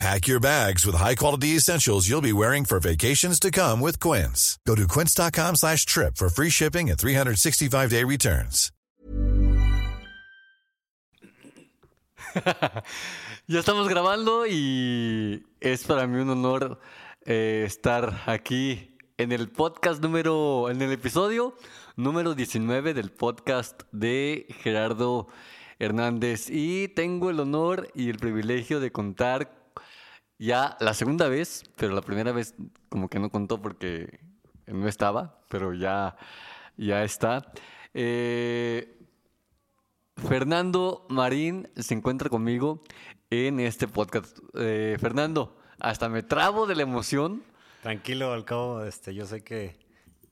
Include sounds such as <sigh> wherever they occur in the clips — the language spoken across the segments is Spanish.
Pack your bags with high-quality essentials you'll be wearing for vacations to come with Quince. Go to quince.com slash trip for free shipping and 365-day returns. <laughs> ya estamos grabando y es para mí un honor eh, estar aquí en el podcast número, en el episodio número 19 del podcast de Gerardo Hernández y tengo el honor y el privilegio de contar ya la segunda vez, pero la primera vez como que no contó porque no estaba, pero ya, ya está. Eh, Fernando Marín se encuentra conmigo en este podcast. Eh, Fernando, hasta me trabo de la emoción. Tranquilo, al cabo, este, yo sé que,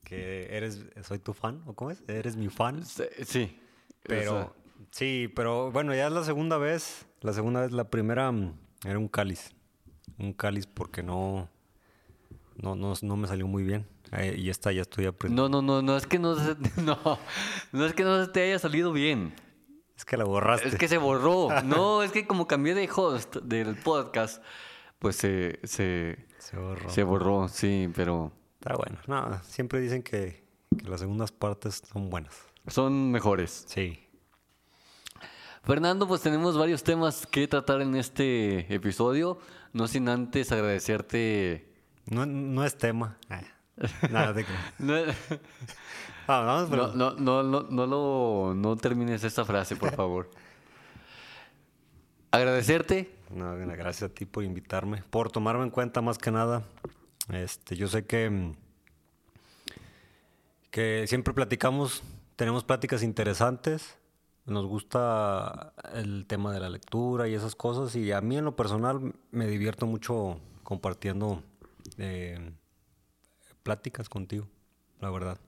que eres, soy tu fan, ¿o cómo es? Eres mi fan. Sí. Pero, sí, pero bueno, ya es la segunda vez. La segunda vez, la primera mm, era un cáliz un cáliz porque no, no, no, me salió muy bien. Eh, y esta ya estoy aprendiendo. No, no, no, no es que no, <laughs> no, no es que no te haya salido bien. Es que la borraste. Es que se borró. <laughs> No, es que como cambié de host del podcast, pues se, se, se borró. Se borró, sí, pero... Está bueno. No, siempre dicen que, que las segundas partes son buenas. Son mejores. Sí. Fernando, pues tenemos varios temas que tratar en este episodio. No sin antes agradecerte. No, no es tema. Ah, nada de <laughs> no, ah, no, no, no, no, no, lo, no termines esta frase, por favor. <laughs> agradecerte. No, gracias a ti por invitarme, por tomarme en cuenta más que nada. Este, yo sé que, que siempre platicamos, tenemos pláticas interesantes nos gusta el tema de la lectura y esas cosas y a mí en lo personal me divierto mucho compartiendo eh, pláticas contigo, la verdad.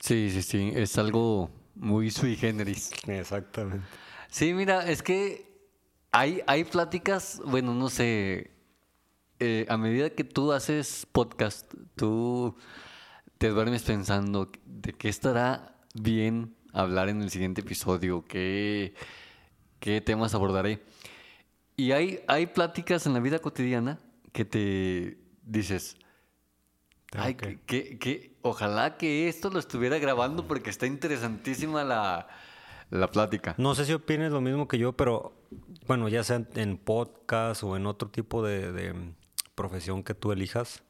Sí, sí, sí, es algo muy sui generis. Exactamente. Sí, mira, es que hay, hay pláticas, bueno, no sé, eh, a medida que tú haces podcast, tú te duermes pensando de qué estará bien hablar en el siguiente episodio, qué, qué temas abordaré. Y hay, hay pláticas en la vida cotidiana que te dices, ay, que, que, ojalá que esto lo estuviera grabando porque está interesantísima la, la plática. No sé si opines lo mismo que yo, pero bueno, ya sea en podcast o en otro tipo de, de profesión que tú elijas,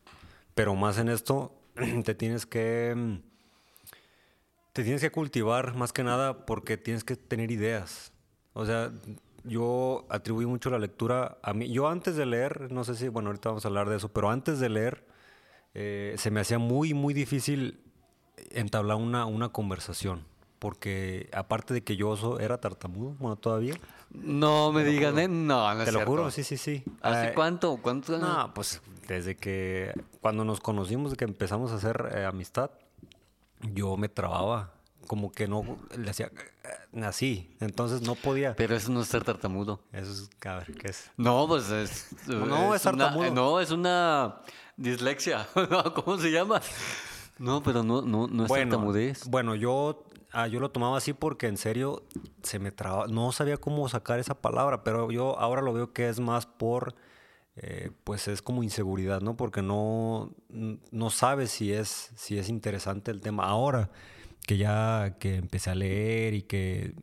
pero más en esto, <clears throat> te tienes que te tienes que cultivar más que nada porque tienes que tener ideas. O sea, yo atribuí mucho la lectura a mí. Yo antes de leer, no sé si, bueno, ahorita vamos a hablar de eso, pero antes de leer, eh, se me hacía muy, muy difícil entablar una, una conversación. Porque aparte de que yo era tartamudo, bueno, todavía. No me digan, ¿eh? No, no Te lo juro, sí, sí, sí. ¿Hace eh, cuánto? ¿Cuánto? No, pues desde que cuando nos conocimos, que empezamos a hacer eh, amistad, yo me trababa. Como que no le hacía así. Entonces no podía. Pero eso no es ser tartamudo. Eso es, cabrón, ¿qué es? No, pues es. No, es, tartamudo. no, es una dislexia. <laughs> ¿Cómo se llama? No, pero no, no, no es bueno, tartamudez. Bueno, yo, ah, yo lo tomaba así porque en serio se me trababa. No sabía cómo sacar esa palabra, pero yo ahora lo veo que es más por eh, pues es como inseguridad, ¿no? Porque no, no sabes si es, si es interesante el tema. Ahora que ya que empecé a leer y que,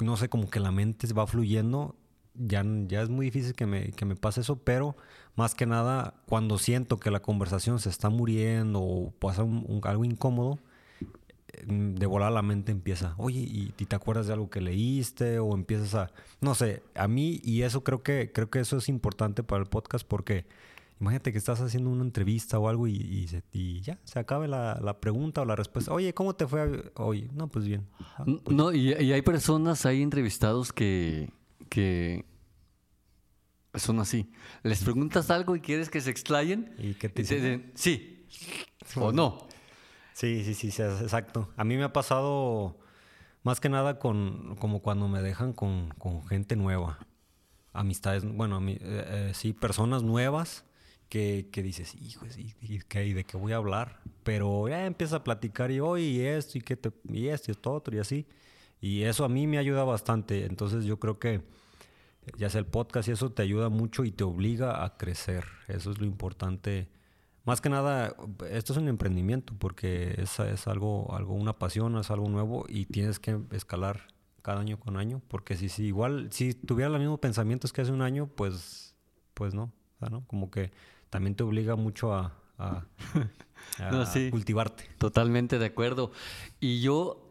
no sé, como que la mente va fluyendo, ya, ya es muy difícil que me, que me pase eso, pero más que nada, cuando siento que la conversación se está muriendo o pasa algo incómodo, de volar la mente empieza, oye, ¿y, te acuerdas de algo que leíste? O empiezas a, no sé, a mí, y eso creo que, creo que eso es importante para el podcast porque imagínate que estás haciendo una entrevista o algo y, ya, se acabe la, pregunta o la respuesta. Oye, ¿cómo te fue hoy? No, pues bien. Pues no, y, hay personas, hay entrevistados que, que son así. Les preguntas algo y quieres que se explayen. ¿Y que te dicen? Sí. o no. Sí, sí, sí, exacto. A mí me ha pasado Más que nada con como cuando me dejan con, con gente nueva. Amistades, bueno, eh, eh, sí, personas nuevas que, que dices, hijo, ¿y, y y de qué voy a hablar? Pero ya empieza a platicar y hoy y esto y, qué te, y esto y esto otro y así. Y eso a mí me ayuda bastante. Entonces yo creo que ya sea el podcast y eso te ayuda mucho y te obliga a crecer. Eso es lo importante. Más que nada, esto es un emprendimiento porque es, es algo, algo, una pasión, es algo nuevo y tienes que escalar cada año con año. Porque si, si igual, si tuviera los mismos pensamientos que hace un año, pues, pues no. O sea, ¿no? Como que también te obliga mucho a, a- <laughs> a No, sí. cultivarte. Totalmente de acuerdo. Y yo,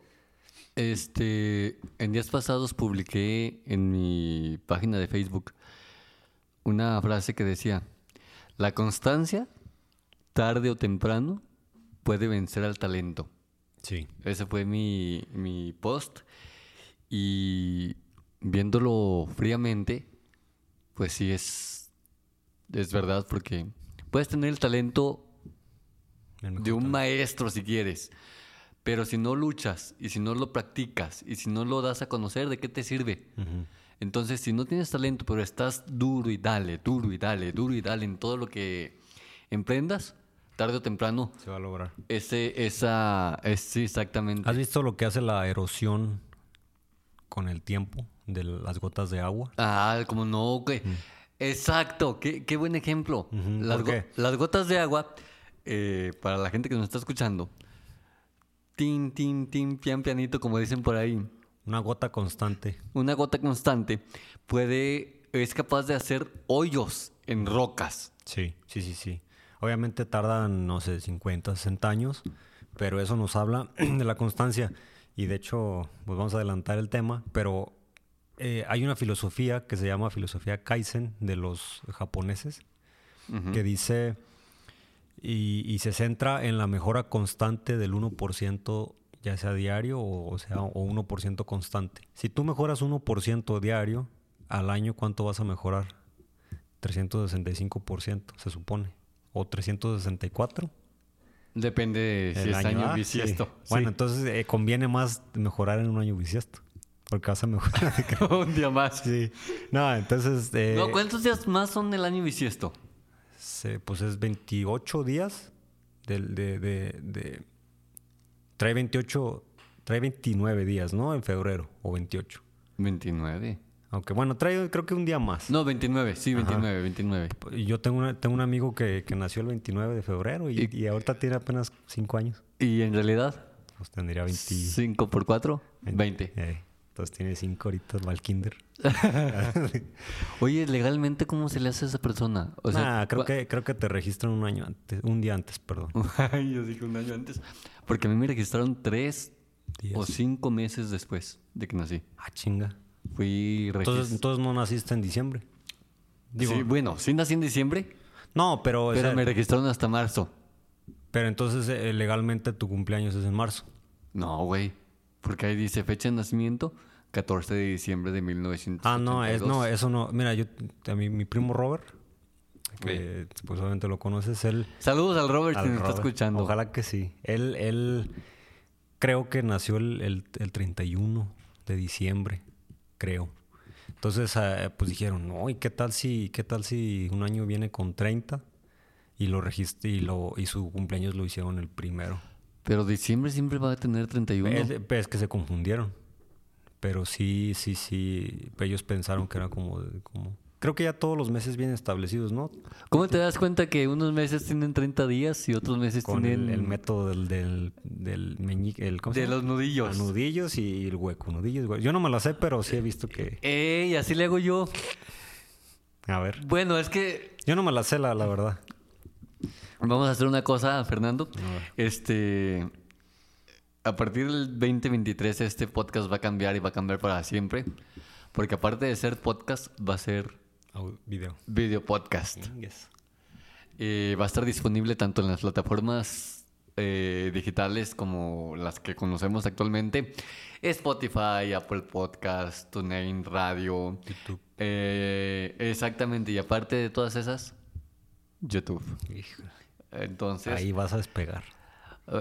este, en días pasados publiqué en mi página de Facebook una frase que decía, la constancia, tarde o temprano, puede vencer al talento. Sí. Ese fue mi, mi post. Y viéndolo fríamente, pues sí es, es verdad, porque puedes tener el talento El de un talento. maestro si quieres. Pero si no luchas y si no lo practicas y si no lo das a conocer, ¿de qué te sirve? Entonces, si no tienes talento, pero estás duro y dale, duro y dale, duro y dale en todo lo que emprendas, tarde o temprano, Se va a lograr. ese, esa, es sí, exactamente. ¿Has visto lo que hace la erosión con el tiempo de las gotas de agua? Ah, como no, güey. Exacto, qué, qué buen ejemplo. Las, ¿por go- qué? las gotas de agua, eh, para la gente que nos está escuchando, tin, tin, tin, pian, pianito, como dicen por ahí, Una gota constante. una gota constante puede, es capaz de hacer hoyos en rocas. Sí, sí, sí, sí. Obviamente tardan, no sé, 50, 60 años, pero eso nos habla <clears throat> de la constancia. Y de hecho, pues vamos a adelantar el tema, pero eh, hay una filosofía que se llama filosofía Kaizen de los japoneses, que dice y, y se centra en la mejora constante del 1%, ya sea diario o, o sea, o 1% constante. Si tú mejoras 1% diario, al año, ¿cuánto vas a mejorar? 365%, se supone. O 364. Depende de si el es año ah, bisiesto. sí. Bueno, Sí. entonces eh, conviene más mejorar en un año bisiesto. Porque vas a mejorar. <laughs> un día más. sí. No, entonces. eh, No, ¿Cuántos días más son del año bisiesto? se- pues es 28 días del, de, de, de- Trae 28... Trae 29 días, ¿no? En febrero. O 28. 29. Aunque bueno, trae creo que un día más. No, 29, sí, 29, 29. Y Yo tengo, una- tengo un amigo que, que nació el 29 de febrero y, Y- y ahorita tiene apenas 5 años. Y en realidad, Pues tendría 20... 5 por 4, 20. Eh, entonces tiene 5 ahorita, va al kinder. <laughs> Oye, legalmente, ¿cómo se le hace a esa persona? O Nah, creo que, creo que te registran un año antes, un día antes, perdón. <laughs> Yo dije un año antes. Porque a mí me registraron tres Días. o cinco meses después de que nací. Ah, chinga. Fui Entonces, entonces no naciste en diciembre. Digo, sí, bueno, sí nací en diciembre, no, pero, o pero sea, me registraron hasta marzo. pero entonces eh, legalmente tu cumpleaños es en marzo. No, güey. Porque ahí dice fecha de nacimiento, 14 de diciembre de 1982. Ah, no, es, no, eso no. Mira, yo, a mí, mi primo Robert, que pues obviamente lo conoces, él... Saludos al Robert al si nos está escuchando. Ojalá que sí. Él, él creo que nació el, el, el 31 de diciembre, creo. Entonces, ah, pues dijeron, no, ¿y qué tal si, qué tal si un año viene con 30? Y lo registré y lo, y su cumpleaños lo hicieron el primero. Pero diciembre siempre va a tener 31. Es, es que se confundieron. Pero sí, sí, sí. Ellos pensaron que era como. Creo que ya todos los meses vienen establecidos, ¿no? ¿Cómo te das cuenta que unos meses tienen 30 días y otros meses Con el, tienen el método del, del, del meñique. El, ¿cómo se de llama? los nudillos? Ah, nudillos y el hueco. Nudillos, hueco. Yo no me lo sé, pero sí he visto que. ¡Ey! Así le hago yo. A ver. Bueno, es que Yo no me la sé, la, la verdad. vamos a hacer una cosa, Fernando. Este. A partir del 2023, este podcast va a cambiar y va a cambiar para siempre. Porque aparte de ser podcast, va a ser video. video podcast. Eh, va a estar disponible tanto en las plataformas eh, digitales como las que conocemos actualmente. Spotify, Apple Podcast, TuneIn Radio. YouTube. Eh, exactamente. Y aparte de todas esas, YouTube. Híjole. Entonces, Ahí vas a despegar.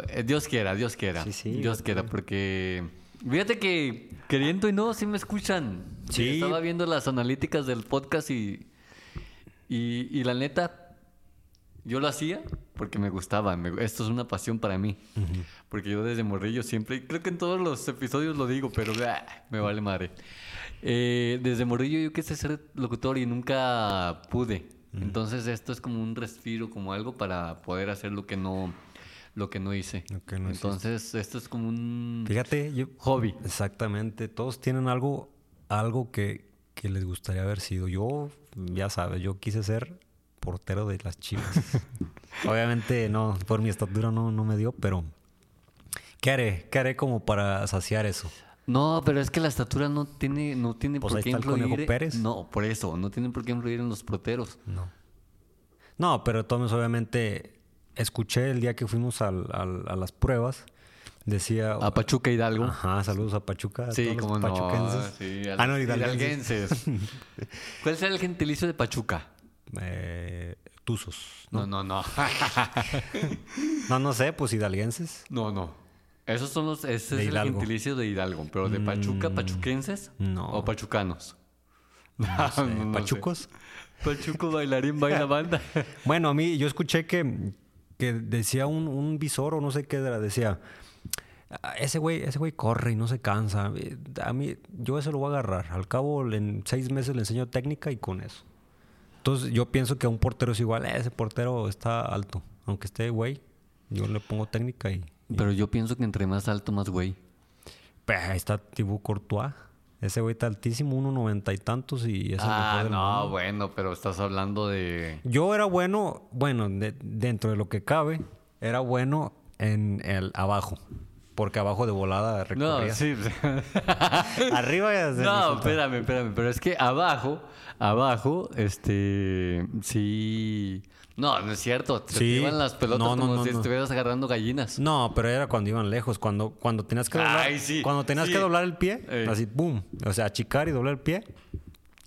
eh, Dios quiera, Dios quiera. Sí, sí, Dios quiera, porque Fíjate que queriendo y no, sí me escuchan. Sí. Estaba viendo las analíticas del podcast y, y, y la neta, yo lo hacía porque me gustaba. me- esto es una pasión para mí. Porque yo desde morrillo siempre, creo que en todos los episodios lo digo, pero ah, me vale madre. Eh, desde morrillo yo quise ser locutor y nunca pude. Entonces esto es como un respiro, como algo para poder hacer lo que no, lo que no hice. Lo que no hiciste. Entonces esto es como un Fíjate, yo... hobby. Exactamente, todos tienen algo, algo que, que les gustaría haber sido. Yo, ya sabes, yo quise ser portero de las chivas. <laughs> Obviamente no, por mi estatura no, no me dio, pero ¿qué haré? ¿Qué haré como para saciar eso? No, pero es que la estatura no tiene, no tiene Pues por ahí qué está el influir. Conejo Pérez. No, por eso, no tiene por qué influir en los porteros. No. No, pero todos obviamente escuché el día que fuimos al- al- a las pruebas, decía... A Pachuca Hidalgo. Ajá, saludos a Pachuca. a Sí, todos los como no. pachuquenses. Sí, ah, no, hidalguenses. hidalguenses. <laughs> ¿Cuál será el gentilicio de Pachuca? Eh, tuzos. No, no, no. No, <laughs> no sé, pues hidalguenses. no, no. Esos son los, ese De es el Hidalgo. Mm, gentilicio de Hidalgo. Pero de Pachuca, pachuquenses no. o pachucanos. No <laughs> sé, No, no sé. ¿Pachucos? Pachuco bailarín baila banda. Bueno, a mí yo escuché que, que decía un, un visor o no sé qué era, decía, "Ah, ese güey, ese güey corre y no se cansa. A mí, yo ese lo voy a agarrar. Al cabo, en seis meses le enseño técnica y con eso. Entonces yo pienso que a un portero es igual, "Eh, ese portero está alto. Aunque esté güey, yo le pongo técnica y... y- Pero yo pienso que entre más alto, más güey. Pues, ahí está Thibaut Courtois. Ese güey está altísimo, uno noventa y tantos y es el Ah, mejor del no, mundo. bueno, pero estás hablando de... Yo era bueno, bueno, de- dentro de lo que cabe, era bueno en el abajo. Porque abajo de volada No, recorría. sí. <laughs> Arriba ya se No, espérame, espérame. Pero es que abajo, abajo, este, sí. No, no es cierto. Te Sí. iban las pelotas No, no, como no, si no. estuvieras agarrando gallinas. No, pero era cuando iban lejos, cuando, cuando tenías que doblar, Ay, sí, cuando tenías sí. que doblar el pie, Ey. así, boom, o sea, achicar y doblar el pie,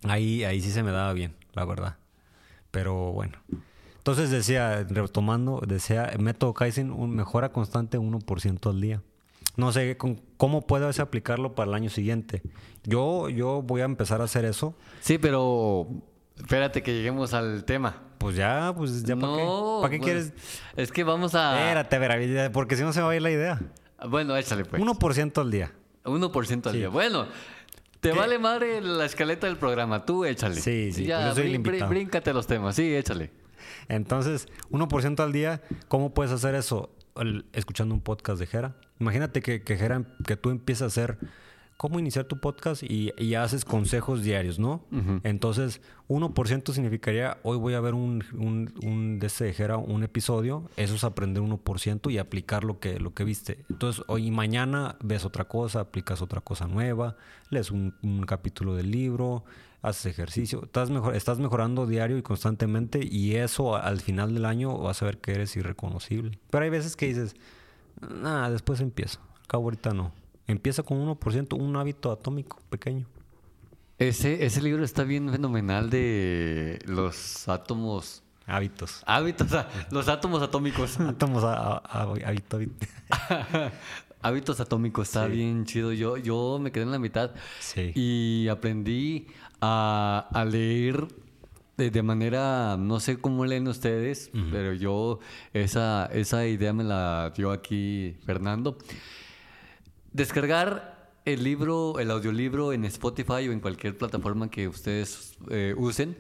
ahí, ahí sí se me daba bien, la verdad. Pero bueno. Entonces decía, retomando, decía, método Kaizen, un mejora constante 1% al día. No sé con- cómo puedes aplicarlo para el año siguiente. Yo, yo voy a empezar a hacer eso. Sí, pero espérate que lleguemos al tema. Pues ya, pues ya para no, qué. ¿Para qué pues, quieres? Es que vamos a. Espérate, Vera, porque si no se va a ir la idea. Bueno, échale pues. 1% al día. 1% al Sí. día. Bueno, te ¿Qué? vale madre la escaleta del programa. Tú échale. Sí, sí, Ya, pues yo soy el invitado. bríncate los temas. Sí, échale. Entonces, 1% al día, ¿cómo puedes hacer eso? El- escuchando un podcast de Jera. Imagínate que, que Jera, que tú empiezas a hacer cómo iniciar tu podcast y, y haces consejos diarios, ¿no? Entonces, 1% significaría, hoy voy a ver un, un, un de este de Jera, un episodio, eso es aprender 1% y aplicar lo que, lo que viste. Entonces, hoy y mañana ves otra cosa, aplicas otra cosa nueva, lees un, un capítulo del libro, haces ejercicio, estás, mejor, estás mejorando diario y constantemente y eso al final del año vas a ver que eres irreconocible. Pero hay veces que dices, nada, después empiezo. Al cabo ahorita no. Empieza con 1%, un hábito atómico pequeño. Ese, ese libro está bien fenomenal de los átomos. Hábitos. Hábitos, ah, los átomos atómicos. <laughs> Átomos a, a- a- hábito, hábito. <laughs> Hábitos atómicos, está bien chido. Yo, yo me quedé en la mitad Sí. y aprendí a, a leer de, de manera, no sé cómo leen ustedes, pero yo esa, esa idea me la dio aquí Fernando. Descargar el libro, el audiolibro en Spotify o en cualquier plataforma que ustedes eh, usen.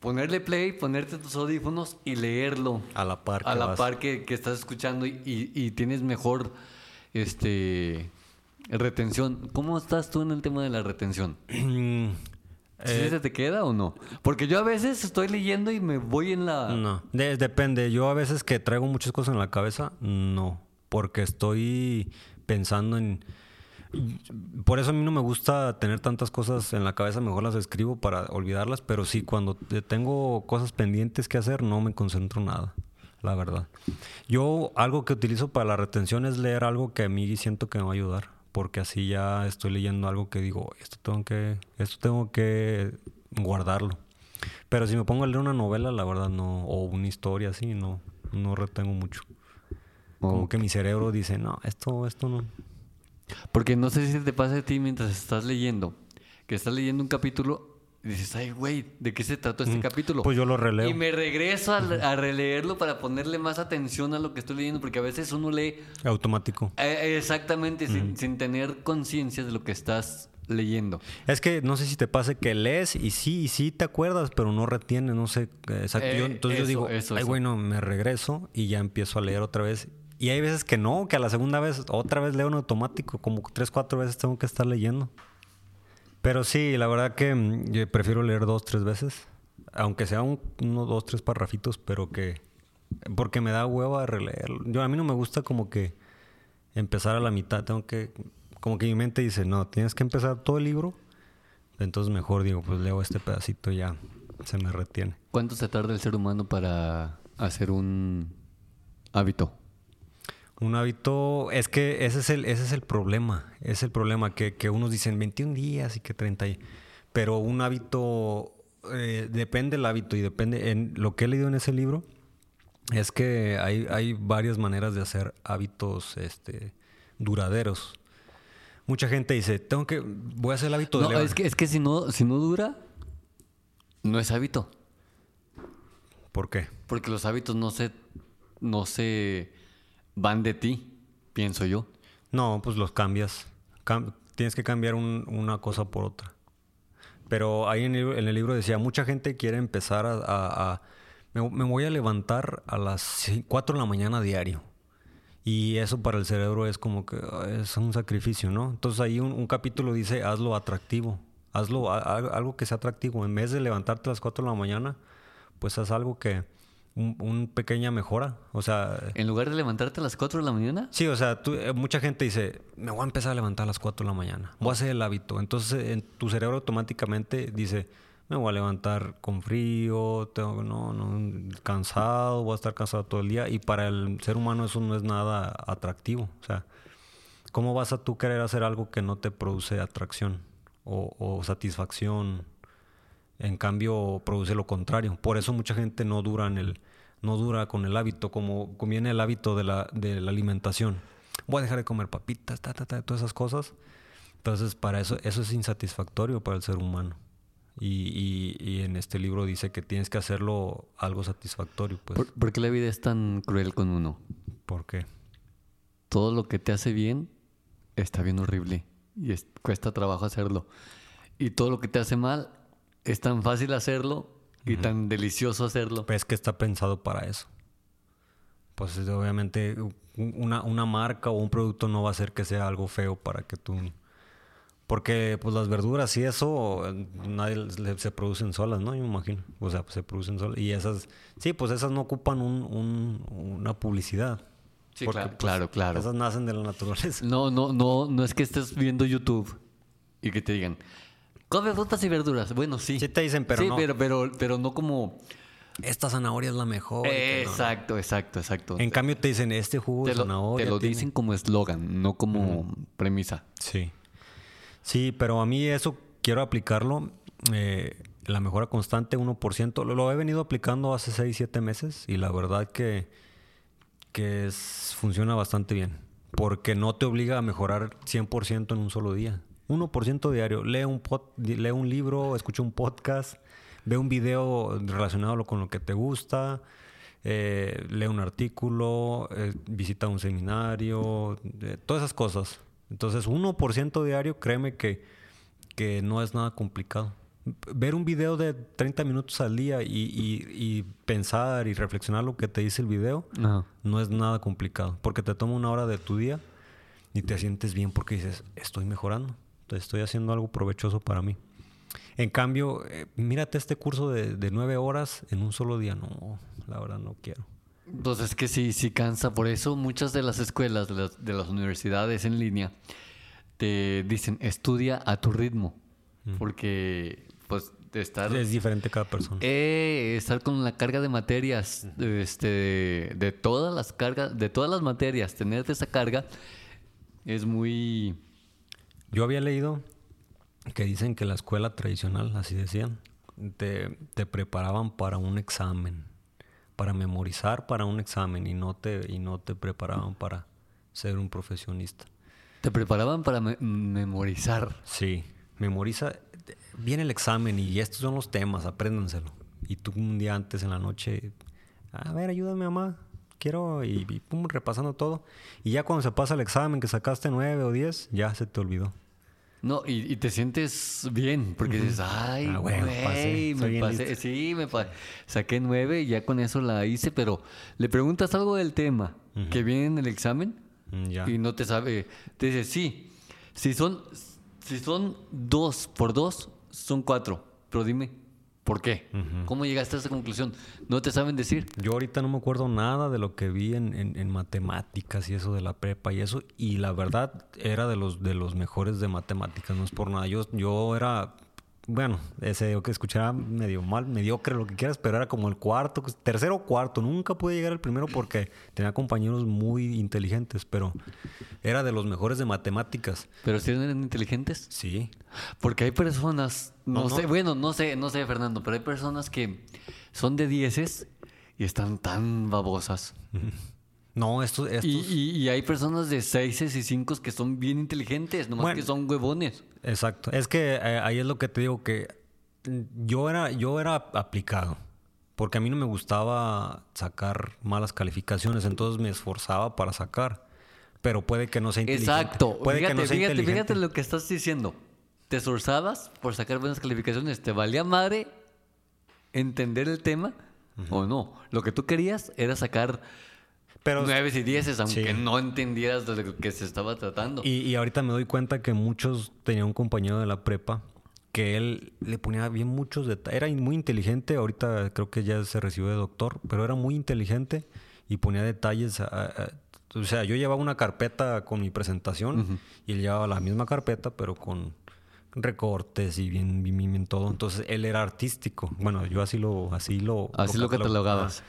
Ponerle play, ponerte tus audífonos y leerlo A la par a que la vas. par que, que estás escuchando y, y- y tienes mejor este retención. ¿Cómo estás tú en el tema de la retención? Mm, <clears throat> ¿Sí eh, se te queda o no? Porque yo a veces estoy leyendo y me voy en la... No, de- depende. Yo a veces que traigo muchas cosas en la cabeza, no. Porque estoy pensando en... Por eso a mí no me gusta tener tantas cosas en la cabeza, mejor las escribo para olvidarlas, pero sí, cuando te- tengo cosas pendientes que hacer, no me concentro nada, la verdad. Yo algo que utilizo para la retención es leer algo que a mí siento que me va a ayudar, porque así ya estoy leyendo algo que digo, esto tengo que, esto tengo que guardarlo. Pero si me pongo a leer una novela, la verdad no, o una historia así, no, no retengo mucho. Como Ok. que mi cerebro dice, no, esto, esto no. Porque no sé si te pasa a ti mientras estás leyendo, que estás leyendo un capítulo y dices, ay, güey, ¿de qué se trató este capítulo? Pues yo lo releo. Y me regreso a, a releerlo para ponerle más atención a lo que estoy leyendo, porque a veces uno lee Automático. eh, exactamente sin, sin tener conciencia de lo que estás leyendo. Es que no sé si te pase que lees y sí, y sí te acuerdas, pero no retienes, no sé. eh, Exacto. Yo- Eh, entonces yo eso, digo, eso, ay, eso. bueno, me regreso y ya empiezo a leer otra vez. Y hay veces que no, que a la segunda vez otra vez leo en automático, como tres, cuatro veces tengo que estar leyendo. Pero sí, la verdad que mm, prefiero leer dos, tres veces. Aunque sea un, uno, dos, tres parrafitos, pero que... Porque me da hueva releerlo. Yo, a mí no me gusta como que empezar a la mitad. Tengo que... Como que mi mente dice, no, tienes que empezar todo el libro. Entonces mejor digo, pues leo este pedacito ya se me retiene. ¿Cuánto se tarda el ser humano para hacer un hábito? Un hábito, es que ese es el, ese es el problema, es el problema, que, que unos dicen 21 días y que 30, y- pero un hábito, eh, depende el hábito y depende, en lo que he leído en ese libro, es que hay, hay varias maneras de hacer hábitos este, duraderos. Mucha gente dice, tengo que, voy a hacer el hábito de No, es que, es que si no, si no dura, no es hábito. ¿Por qué? Porque los hábitos no se, no se van de ti, pienso yo. No, pues los cambias. Cam- tienes que cambiar un- una cosa por otra. Pero ahí en el, libro decía, mucha gente quiere empezar a... me, voy a levantar a las 4 de la mañana diario. Y eso para el cerebro es como que ah, es un sacrificio, ¿no? Entonces ahí un, capítulo dice, hazlo atractivo. Hazlo algo que sea atractivo. En vez de levantarte a las 4 de la mañana, pues haz algo que... Un, un pequeña mejora. O sea... En lugar de levantarte a las 4 de la mañana, Sí, o sea, tú- eh, mucha gente dice, me voy a empezar a levantar a las 4 de la mañana, voy a hacer el hábito. Entonces, en tu cerebro automáticamente dice, me voy a levantar con frío, tengo, no, no, cansado, voy a estar cansado todo el día. Y para el ser humano eso no es nada atractivo. O sea, ¿cómo vas a tú querer hacer algo que no te produce atracción o, o satisfacción? En cambio, produce lo contrario. Por eso mucha gente no dura en el, no dura con el hábito, como conviene el hábito de la, de la alimentación. Voy a dejar de comer papitas, ta, ta, ta, todas esas cosas. Entonces, para eso, eso es insatisfactorio para el ser humano. Y, y- y en este libro dice que tienes que hacerlo algo satisfactorio, pues. ¿por, por qué la vida es tan cruel con uno? ¿Por qué? Todo lo que te hace bien está bien horrible y es- cuesta trabajo hacerlo. Y todo lo que te hace mal es tan fácil hacerlo y tan delicioso hacerlo. Pues es que está pensado para eso. Pues es- obviamente una, una marca o un producto no va a hacer que sea algo feo para que tú... Porque pues las verduras y eso eh, nadie se producen solas, ¿no? Yo me imagino. O sea, pues, se producen solas. Y esas... Sí, pues esas no ocupan un, un- una publicidad. Sí, Porque, claro, pues, claro, claro. Esas nacen de la naturaleza. No, no, no, no es que estés viendo YouTube y que te digan, come frutas y verduras. Bueno, sí. Sí te dicen, pero Sí, no. pero, pero, pero no como... Esta zanahoria es la mejor. no. Exacto, exacto, exacto. En cambio te dicen, este jugo te de lo, zanahoria te lo tiene- dicen como eslogan, no como premisa. Sí. Sí, pero a mí eso quiero aplicarlo. eh, la mejora constante, 1%. Lo, lo he venido aplicando hace 6, 7 meses y la verdad que, que es- funciona bastante bien. Porque no te obliga a mejorar 100% en un solo día. 1% diario. Lee un, pod- lee un libro, escucha un podcast, ve un video relacionado con lo que te gusta, eh, lee un artículo, eh, visita un seminario, eh, todas esas cosas. Entonces, 1% diario, créeme que, que no es nada complicado. Ver un video de 30 minutos al día y, y- y pensar y reflexionar lo que te dice el video Ajá. no es nada complicado. Porque te toma una hora de tu día y te sientes bien porque dices, estoy mejorando, estoy haciendo algo provechoso para mí. En cambio, eh, mírate este curso de, de nueve horas en un solo día. No, la verdad no quiero. Pues es que sí, sí cansa. Por eso muchas de las escuelas, de las, de las universidades en línea, te dicen, estudia a tu ritmo. Porque, pues, estar... Es diferente cada persona. Eh, estar con la carga de materias, este, de todas las cargas, de todas las materias, tener esa carga es muy... Yo había leído que dicen que la escuela tradicional, así decían, te, te preparaban para un examen, para memorizar para un examen y no te, y no te preparaban para ser un profesionista. Te preparaban para me- memorizar. Sí, memoriza. Viene el examen y estos son los temas, apréndanselo. Y tú un día antes en la noche, a ver, ayúdame, mamá. Quiero, y, y pum, repasando todo. Y ya cuando se pasa el examen, que sacaste nueve o diez, ya se te olvidó. No, y, y te sientes bien, porque dices, ay, Ah, bueno, pasé, me pasé, listo". sí, me pa- saqué nueve y ya con eso la hice, pero le preguntas algo del tema que viene en el examen Mm, Ya. y no te sabe, te dice, sí, si son, si son dos por dos, son cuatro, pero dime, ¿por qué? ¿Cómo llegaste a esa conclusión? No te saben decir. Yo ahorita no me acuerdo nada de lo que vi en, en- en matemáticas y eso de la prepa y eso. Y la verdad era de los, de los mejores de matemáticas, no es por nada. Yo, yo era, bueno, ese que escuchaba medio mal, mediocre, lo que quieras, pero era como el cuarto, tercero o cuarto. Nunca pude llegar al primero porque tenía compañeros muy inteligentes, pero era de los mejores de matemáticas. Pero si eran inteligentes. Sí. Porque hay personas, no, No, no. sé, bueno, no sé, no sé, Fernando, pero hay personas que son de dieces y están tan babosas. No, estos... estos Y, y- y hay personas de seises y cinco que son bien inteligentes, nomás Bueno. que son huevones. Exacto. Es que eh, ahí es lo que te digo que yo era, yo era aplicado. Porque a mí no me gustaba sacar malas calificaciones, entonces me esforzaba para sacar. Pero puede que no sea inteligente. Exacto. Puede fíjate, que no sea fíjate, inteligente. fíjate lo que estás diciendo. Te esforzabas por sacar buenas calificaciones, te valía madre entender el tema o no. Lo que tú querías era sacar Pero, nueves y dieces, aunque Sí. no entendieras de lo que se estaba tratando. y, y ahorita me doy cuenta que muchos tenía un compañero de la prepa que él le ponía bien muchos detalles. Era muy inteligente, ahorita creo que ya se recibió de doctor, pero era muy inteligente y ponía detalles. a- a- o sea, yo llevaba una carpeta con mi presentación y él llevaba la misma carpeta, pero con recortes y bien, bien, bien, bien todo. Entonces él era artístico. Bueno, yo así lo, así lo, Así lo catalogabas.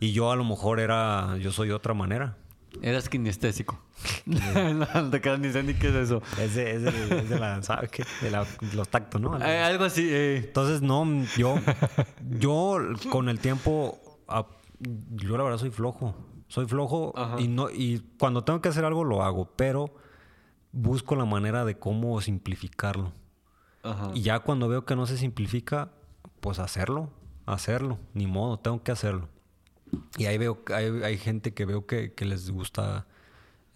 Y yo a lo mejor era, yo soy de otra manera. Eras kinestésico. <laughs> no te quedas ni sé ni qué es eso. Es de, es de- es de la, ¿sabes qué? De la- los tactos, ¿no? Eh, algo así. eh. Entonces, no, yo, yo con el tiempo, yo la verdad soy flojo. Soy flojo Ajá. y, no, y cuando tengo que hacer algo lo hago, pero busco la manera de cómo simplificarlo. Ajá. Y ya cuando veo que no se simplifica, pues hacerlo, hacerlo, ni modo, tengo que hacerlo. Y ahí veo, hay, hay gente que veo que, que les gusta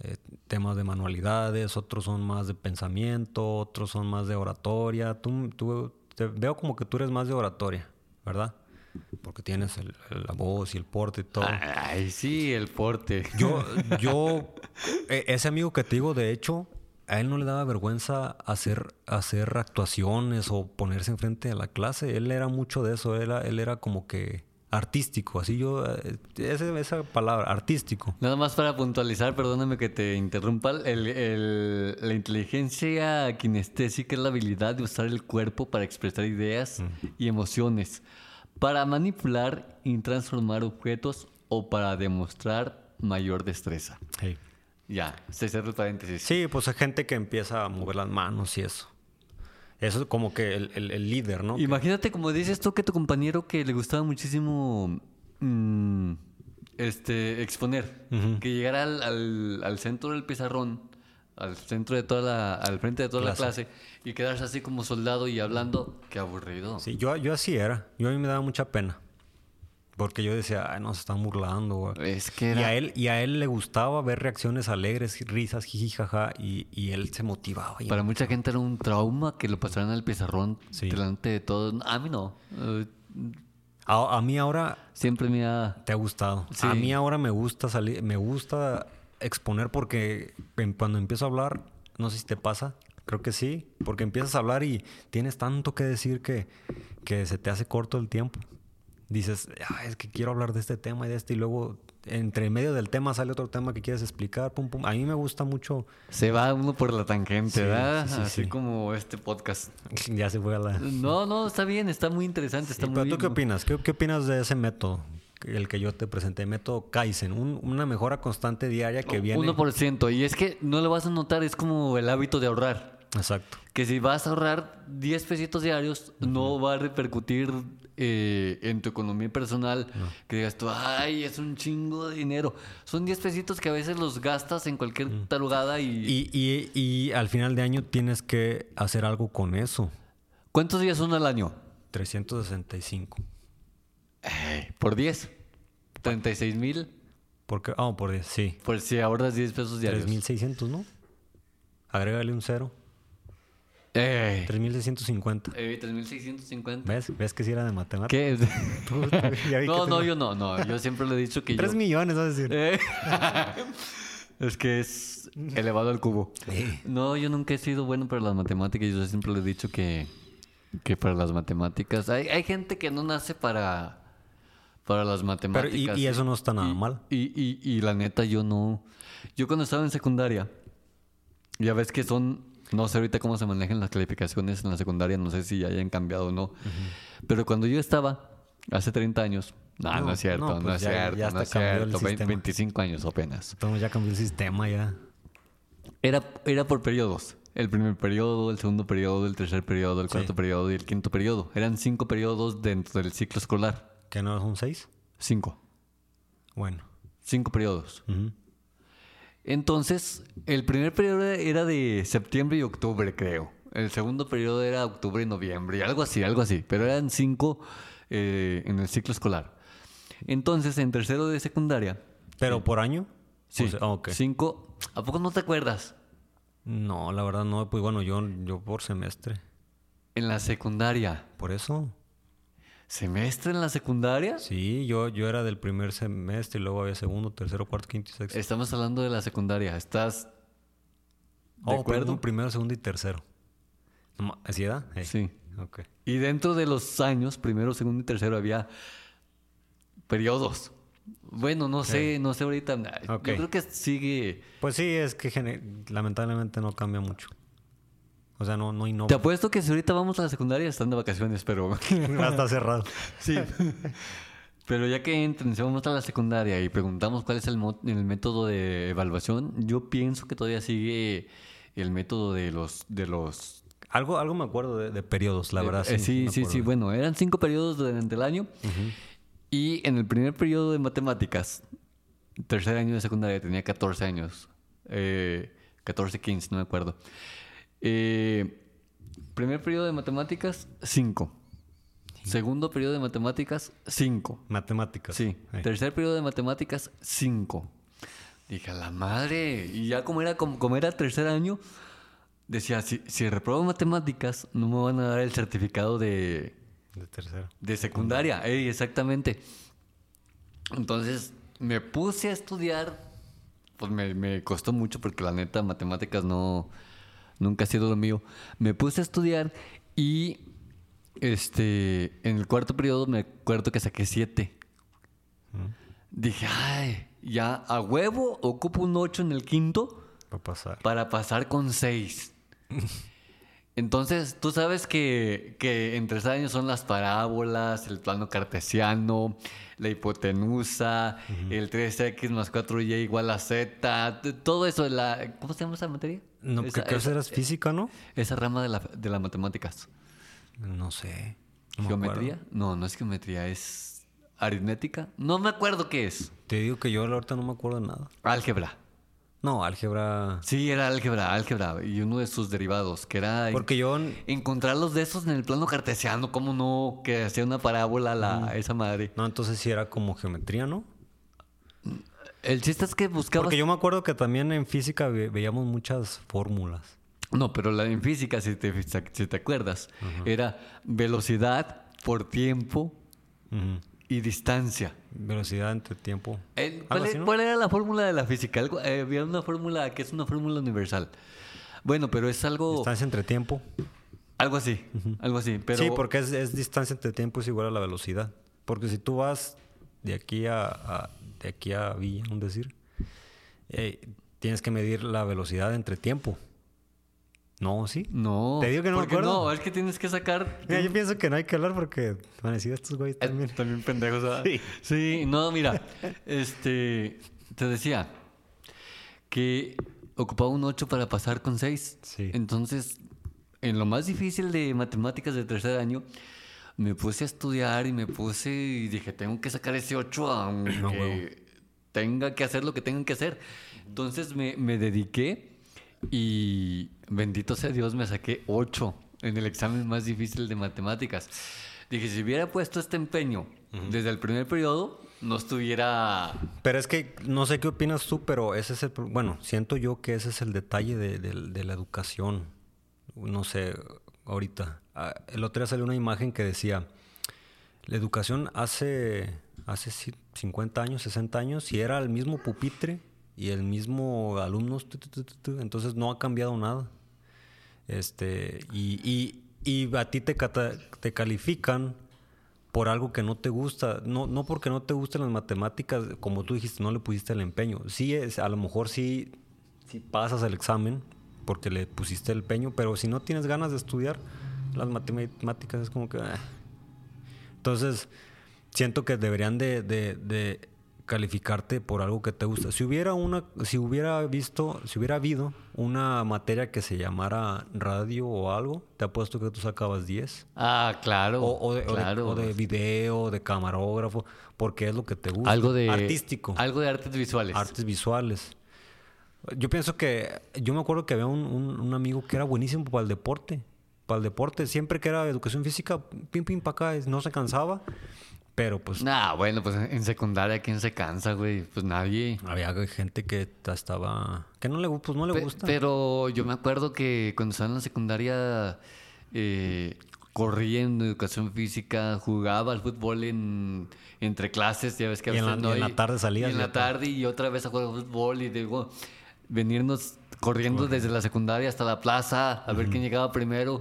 eh, temas de manualidades, otros son más de pensamiento, otros son más de oratoria. Tú, tú- te veo como que tú eres más de oratoria, ¿verdad? Porque tienes el- el- la voz y el porte y todo. Ay, sí, el porte. Yo, <laughs> yo, e- ese amigo que te digo, de hecho, a él no le daba vergüenza hacer, hacer actuaciones o ponerse enfrente de la clase. Él era mucho de eso. Él era, él era como que artístico. Así yo, eh, ese- esa palabra, artístico. Nada más para puntualizar, perdóname que te interrumpa, el- el- la inteligencia kinestésica es la habilidad de usar el cuerpo para expresar ideas y emociones, para manipular y transformar objetos o para demostrar mayor destreza. Ya, se cierra el paréntesis. Sí, pues hay gente que empieza a mover las manos y eso. Eso es como que el, el- el líder, ¿no? Imagínate, como dices tú, que tu compañero que le gustaba muchísimo mm, este, exponer, que llegara al, al- al centro del pizarrón, al centro de toda la, al frente de toda la clase, y quedarse así como soldado y hablando, qué aburrido. Sí, yo, yo así era. Yo a mí me daba mucha pena. Porque yo decía, ay, no, se están burlando, güey. Es que Y era... a él, y a él le gustaba ver reacciones alegres, risas, jiji, jaja, y, y él se motivaba. y- Para mucha gente era un trauma que lo pasaran al pizarrón Sí. delante de todos. A mí no. Eh, A, a mí ahora siempre me ha... te ha gustado. Sí. A mí ahora me gusta salir, me gusta exponer porque en- cuando empiezo a hablar, no sé si te pasa, creo que sí, porque empiezas a hablar y tienes tanto que decir que, que se te hace corto el tiempo. Dices, "Ah, es que quiero hablar de este tema y de este, y luego entre medio del tema sale otro tema que quieres explicar, pum, pum. A mí me gusta mucho, Se va uno por la tangente, Sí, ¿verdad? sí, sí, Así sí. como este podcast. <laughs> ya se fue a la... No, no, está bien, está muy interesante, está muy pero tú qué opinas? ¿Qué, qué opinas de ese método? El que yo te presenté, método Kaizen, un- una mejora constante diaria que viene... 1%. Y es que no lo vas a notar, es como el hábito de ahorrar. Exacto. que si vas a ahorrar 10 pesitos diarios, no va a repercutir eh, en tu economía personal. Que digas tú, ay, es un chingo de dinero. Son 10 pesitos que a veces los gastas en cualquier tarugada y... Y, y- y al final de año tienes que hacer algo con eso. ¿Cuántos días son al año? 365. Ay, por 10. 36 mil. Porque, ah, por 10, sí. Por si ahorras 10 pesos diarios. 3600, ¿no? Agrégale un cero. Eh, 3650. eh, 3650. ¿Ves? ¿Ves que si era de matemáticas? <laughs> <laughs> No, no, yo no, no. Yo siempre le he dicho que 3 yo... millones, vas a decir. Eh, <laughs> es que es elevado al cubo. Sí. No, yo nunca he sido bueno para las matemáticas. Yo siempre le he dicho que, que para las matemáticas... Hay, hay gente que no nace para, para las Pero, y, matemáticas. y eso no está nada Y- mal. Y, y, y la neta, yo no. Yo cuando estaba en secundaria, ya ves que son. No sé ahorita cómo se manejan las calificaciones en la secundaria, no sé si ya hayan cambiado o no. Pero cuando yo estaba, hace 30 años. No, no, No, es cierto, no, no, pues es ya- cierto, ya no es cierto. Vein- sistema. 25 años apenas. Entonces ya cambió el sistema, ya. Era, era por periodos. El primer periodo, el segundo periodo, el tercer periodo, el Sí. cuarto periodo y el quinto periodo. Eran cinco periodos dentro del ciclo escolar. ¿Que no son 6? Cinco. Bueno. Cinco periodos. Entonces, el primer periodo era de septiembre y octubre, creo. El segundo periodo era octubre y noviembre, y algo así, algo así. Pero eran cinco eh, en el ciclo escolar. Entonces, en tercero de secundaria, ¿Pero por año? sí, O sea, ah, cinco. ¿A poco no te acuerdas? No, la verdad no. Pues bueno, yo, yo por semestre. En la secundaria. Por eso. ¿Semestre en la secundaria? Sí, yo, yo era del primer semestre y luego había segundo, tercero, cuarto, quinto y sexto. Estamos hablando de la secundaria. ¿Estás de oh, acuerdo? prim- primero, segundo y tercero. ¿Así era? Eh, Sí. Ok. Y dentro de los años, primero, segundo y tercero, había periodos. Bueno, no sé, no sé ahorita. Yo creo que sigue. Pues sí, es que lamentablemente no cambia mucho. O sea, no, no Te apuesto que si ahorita vamos a la secundaria están de vacaciones, pero. <laughs> Está cerrado. sí. Pero ya que entren, si vamos a la secundaria y preguntamos cuál es el, método de evaluación, yo pienso que todavía sigue el método de los. De los Algo, algo me acuerdo de, de periodos, la eh, verdad. eh, sí, sí, sí. Bueno, eran cinco periodos durante el año. Y en el primer periodo de matemáticas, tercer año de secundaria, tenía 14 años. Eh, 14, 15, no me acuerdo. Eh, primer periodo de matemáticas, 5. Segundo periodo de matemáticas, 5. Matemáticas. Sí. Tercer periodo de matemáticas, 5. Dije, a la madre. Y ya como era, como, como era tercer año, decía, si, si reprobo matemáticas, no me van a dar el certificado de, De tercero. de secundaria, ey, exactamente. Entonces me puse a estudiar, pues me, me costó mucho porque la neta matemáticas no, nunca ha sido lo mío. Me puse a estudiar y este, en el cuarto periodo me acuerdo que saqué siete. Dije, ay, ya a huevo ocupo un 8 en el quinto Va a pasar. para pasar con seis. <laughs> Entonces, tú sabes que, que en tres años son las parábolas, el plano cartesiano, la hipotenusa, el 3x más 4y igual a z, todo eso, la, ¿cómo se llama esa materia? No, esa, que, que esa- eras física, ¿no? esa rama de la, de las matemáticas. No sé. no me ¿Geometría? No, no es geometría, es aritmética. No me acuerdo qué es. Te digo que yo ahorita no me acuerdo de nada. Álgebra. No, álgebra. Sí, era álgebra, álgebra. Y uno de sus derivados, que era... Porque yo. Encontrar los de esos en el plano cartesiano, ¿cómo no? Que hacía una parábola la, esa madre. No, entonces sí era como geometría, ¿no? El chiste es que buscabas... Porque yo me acuerdo que también en física ve- veíamos muchas fórmulas. No, pero la en física, si te, si te acuerdas, era velocidad por tiempo y distancia. Velocidad entre tiempo. El- Algo ¿cuál, así, ¿no? cuál era la fórmula de la física? Algo- eh, había una fórmula que es una fórmula universal. Bueno, pero es algo... Distancia entre tiempo. Algo así, algo así. Pero, Sí, porque es, es distancia entre tiempo es igual a la velocidad. Porque si tú vas de aquí a, a- de aquí a Villa, un decir, eh, tienes que medir la velocidad entre tiempo. No, sí. No. Te digo que no me porque acuerdo. No, es que tienes que sacar... Mira, yo pienso que no hay que hablar porque van a decir estos güeyes Eh, también. También pendejos, ¿verdad? Sí. Sí, no, mira, este, te decía que ocupaba un 8 para pasar con 6. Sí. Entonces, en lo más difícil de matemáticas de tercer año, me puse a estudiar y me puse y dije, tengo que sacar ese 8 <clears throat> aunque tenga que hacer lo que tengan que hacer. Entonces me, me dediqué y bendito sea Dios, me saqué 8 en el examen más difícil de matemáticas. Dije, si hubiera puesto este empeño desde el primer periodo, no estuviera... Pero es que no sé qué opinas tú, pero ese es el... Bueno, siento yo que ese es el detalle de, de- de la educación. No sé, ahorita. Ah, El otro día salió una imagen que decía, la educación hace, hace ci- 50 años, 60 años, si era el mismo pupitre y el mismo alumnos, entonces no ha cambiado nada. Este, y, y- y a ti te, te califican por algo que no te gusta. No, no porque no te gusten las matemáticas, como tú dijiste, no le pusiste el empeño. Sí, es, a lo mejor sí, sí pasas el examen porque le pusiste el empeño, pero si no tienes ganas de estudiar las matemáticas es como que... ah. Entonces, siento que deberían de, de- de calificarte por algo que te gusta. Si hubiera una, si hubiera visto, si hubiera habido una materia que se llamara radio o algo, te apuesto que tú sacabas 10. Ah, claro. O, o de, o de- claro. o de video, de camarógrafo, porque es lo que te gusta. algo de... Artístico. Algo de artes visuales. Artes visuales. Yo pienso que... Yo me acuerdo que había un, un- un amigo que era buenísimo para el deporte. Para el deporte. Siempre que era educación física, pim, pim, para acá. No se cansaba. Pero pues... Nah, bueno, pues en secundaria, ¿quién se cansa, güey? Pues nadie. Había gente que estaba... Que no le, pues no le Pe- gusta. Pero yo me acuerdo que cuando estaba en la secundaria eh, corría en educación física, jugaba al fútbol en, entre clases, ya ves que a Y en la- no y en hay- la tarde salías y en la tarde y otra vez a jugar fútbol y digo, venirnos corriendo desde la secundaria hasta la plaza a ver quién llegaba primero.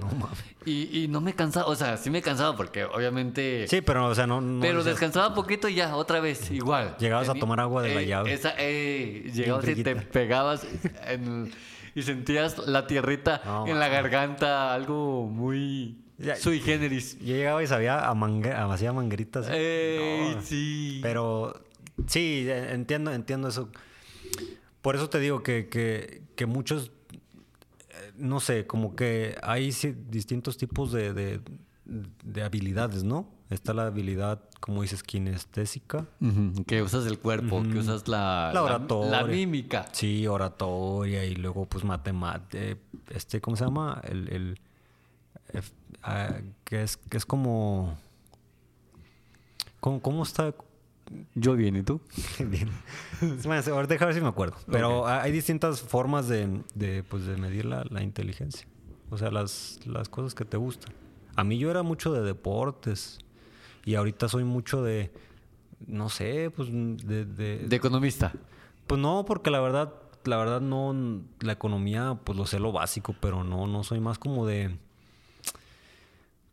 y, y no me cansaba, o sea, sí me cansaba porque obviamente... Sí, pero o sea, no... no Pero descansaba poquito y ya, otra vez, igual. Llegabas a tomar agua de la eh, llave. Esa, eh, llegabas y te pegabas en- y sentías la tierrita No, en la garganta, algo muy Ya- sui generis. Yo llegaba y sabía a hacía mangueritas. Ey, No, sí. Pero sí, eh, entiendo, entiendo eso. Por eso te digo que, que, que muchos, eh, no sé, como que hay distintos tipos de, de, de habilidades, ¿no? Está la habilidad, como dices, kinestésica. Que usas el cuerpo, que usas la, La oratoria. la mímica. Sí, oratoria y luego pues matemática. Este, ¿cómo se llama? El, el F- ah, que es que es como ¿Cómo, cómo está? Yo bien, ¿y tú? <laughs> Bien. Bueno, ahorita deja ver si me acuerdo. Pero hay distintas formas de, de, pues, de medir la, la inteligencia. O sea, las, las cosas que te gustan. A mí yo era mucho de deportes. Y ahorita soy mucho de, no sé, pues de... de- De economista. pues no, porque la verdad, la verdad no, la economía, pues lo sé lo básico, pero no, no soy más como de...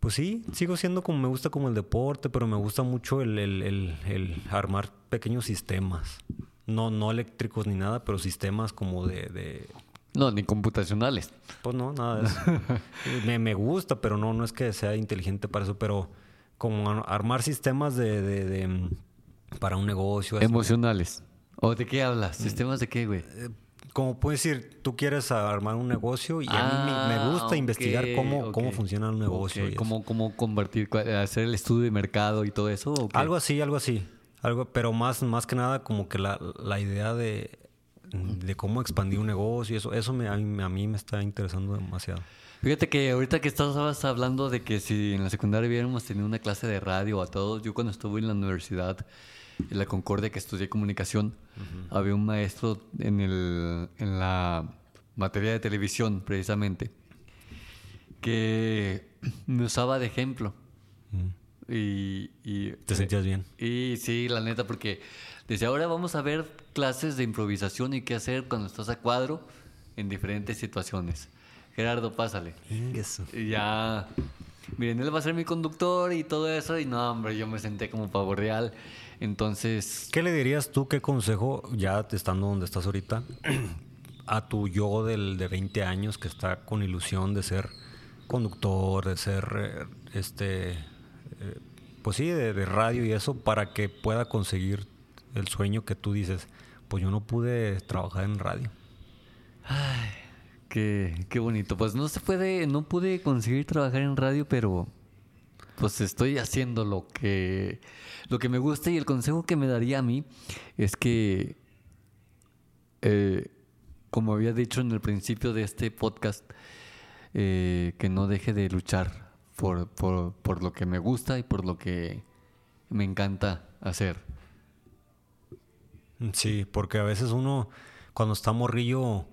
Pues sí, sigo siendo como me gusta como el deporte, pero me gusta mucho el, el- el- el armar pequeños sistemas. No, no eléctricos ni nada, pero sistemas como de, de- No, ni computacionales. pues no, nada de eso. <laughs> me, me gusta, pero no, no es que sea inteligente para eso, pero como ar- armar sistemas de, de- de, mm, para un negocio. Emocionales. ¿O de qué hablas? ¿Sistemas de qué, güey? Como puedes decir, tú quieres armar un negocio y a mí me, me Ah, gusta investigar cómo, cómo funciona un negocio. Y. ¿Cómo, cómo convertir, hacer el estudio de mercado y todo eso? Algo así, algo así. Algo, pero más, más que nada como que la, la idea de, de cómo expandir un negocio y eso, eso me, a, mí, a mí me está interesando demasiado. Fíjate que ahorita que estabas hablando de que si en la secundaria hubiéramos tenido una clase de radio a todos, yo cuando estuve en la universidad, en la Concordia, que estudié comunicación, había un maestro en, el, en la materia de televisión, precisamente, que me usaba de ejemplo. Y, y- ¿Te sentías bien? y sí, la neta, porque desde ahora vamos a ver clases de improvisación y qué hacer cuando estás a cuadro en diferentes situaciones. Gerardo, pásale. Ingueso. Y ya, miren, él va a ser mi conductor y todo eso. Y no, hombre, yo me senté como pavo real. Entonces, ¿Qué le dirías tú, qué consejo, ya estando donde estás ahorita, <clears throat> a tu yo del, de 20 años que está con ilusión de ser conductor, de ser, eh, este, eh, pues sí, de, de radio y eso, para que pueda conseguir el sueño que tú dices, pues yo no pude trabajar en radio. Qué, qué bonito. Pues no se puede, no pude conseguir trabajar en radio, pero pues estoy haciendo lo que, lo que me gusta y el consejo que me daría a mí es que, eh, como había dicho en el principio de este podcast, eh, que no deje de luchar por, por, lo que me gusta y por lo que me encanta hacer. Sí, porque a veces uno, cuando está morrillo,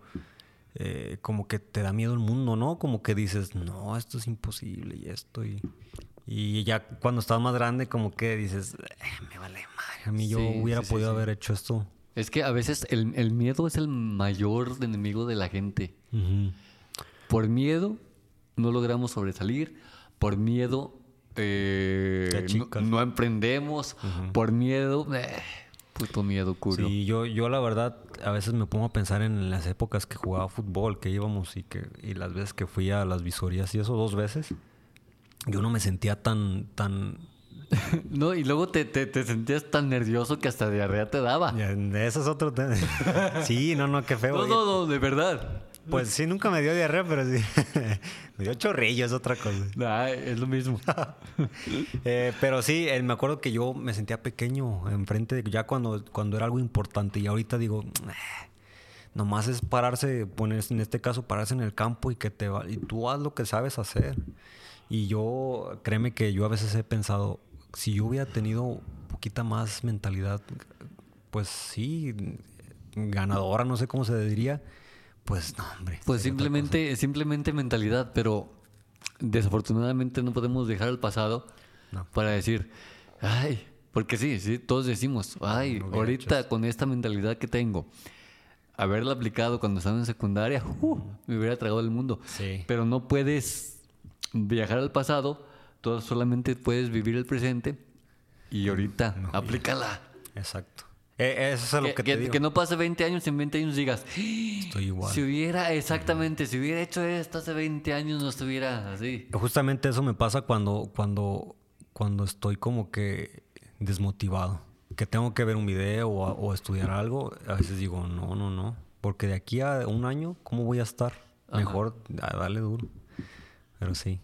eh, como que te da miedo el mundo, ¿no? Como que dices, no, esto es imposible y esto. Y ya cuando estás más grande, como que dices, "Eh, me vale madre, a mí yo hubiera sí, podido sí. haber hecho esto. Es que a veces el, el miedo es el mayor enemigo de la gente. Por miedo no logramos sobresalir, por miedo eh, no, emprendemos, por miedo, eh, puto miedo culo. Sí, yo, yo la verdad a veces me pongo a pensar en las épocas que jugaba fútbol, que íbamos y que y las veces que fui a las visorías y eso dos veces. Yo no me sentía tan tan <laughs> No, y luego te, te- te sentías tan nervioso que hasta diarrea te daba. Eso es otro tema. <laughs> sí, no, no, qué feo. No, no, no, de verdad. Pues sí, nunca me dio diarrea, pero sí. <laughs> me dio chorrillo, es otra cosa. Nah, es lo mismo. Eh, pero sí, eh, me acuerdo que yo me sentía pequeño enfrente, de- ya cuando, cuando era algo importante. Y ahorita digo, "Eh, nomás es pararse, poner, en este caso, pararse en el campo y que te va, y tú haz lo que sabes hacer. Y yo, créeme que yo a veces he pensado, si yo hubiera tenido poquita más mentalidad, pues sí, ganadora, no sé cómo se diría, pues no, hombre. Pues simplemente, simplemente mentalidad, pero desafortunadamente no podemos dejar el pasado No. para decir, ay, porque sí, sí, todos decimos, ay, no ahorita con esta mentalidad que tengo, haberla aplicado cuando estaba en secundaria, uh, me hubiera tragado el mundo. Sí. Pero no puedes viajar al pasado, tú solamente puedes vivir el presente y ahorita, aplícala. Exacto. Eh, eso es lo Que, que, que- te digo. que no pase 20 años y en 20 años digas, Estoy igual. si hubiera, exactamente, si hubiera hecho esto hace 20 años no estuviera así. Justamente eso me pasa cuando, cuando, cuando estoy como que desmotivado. Que tengo que ver un video o, o estudiar algo. A veces digo, no, no, no. Porque de aquí a un año, ¿cómo voy a estar? Mejor a darle duro. Pero sí.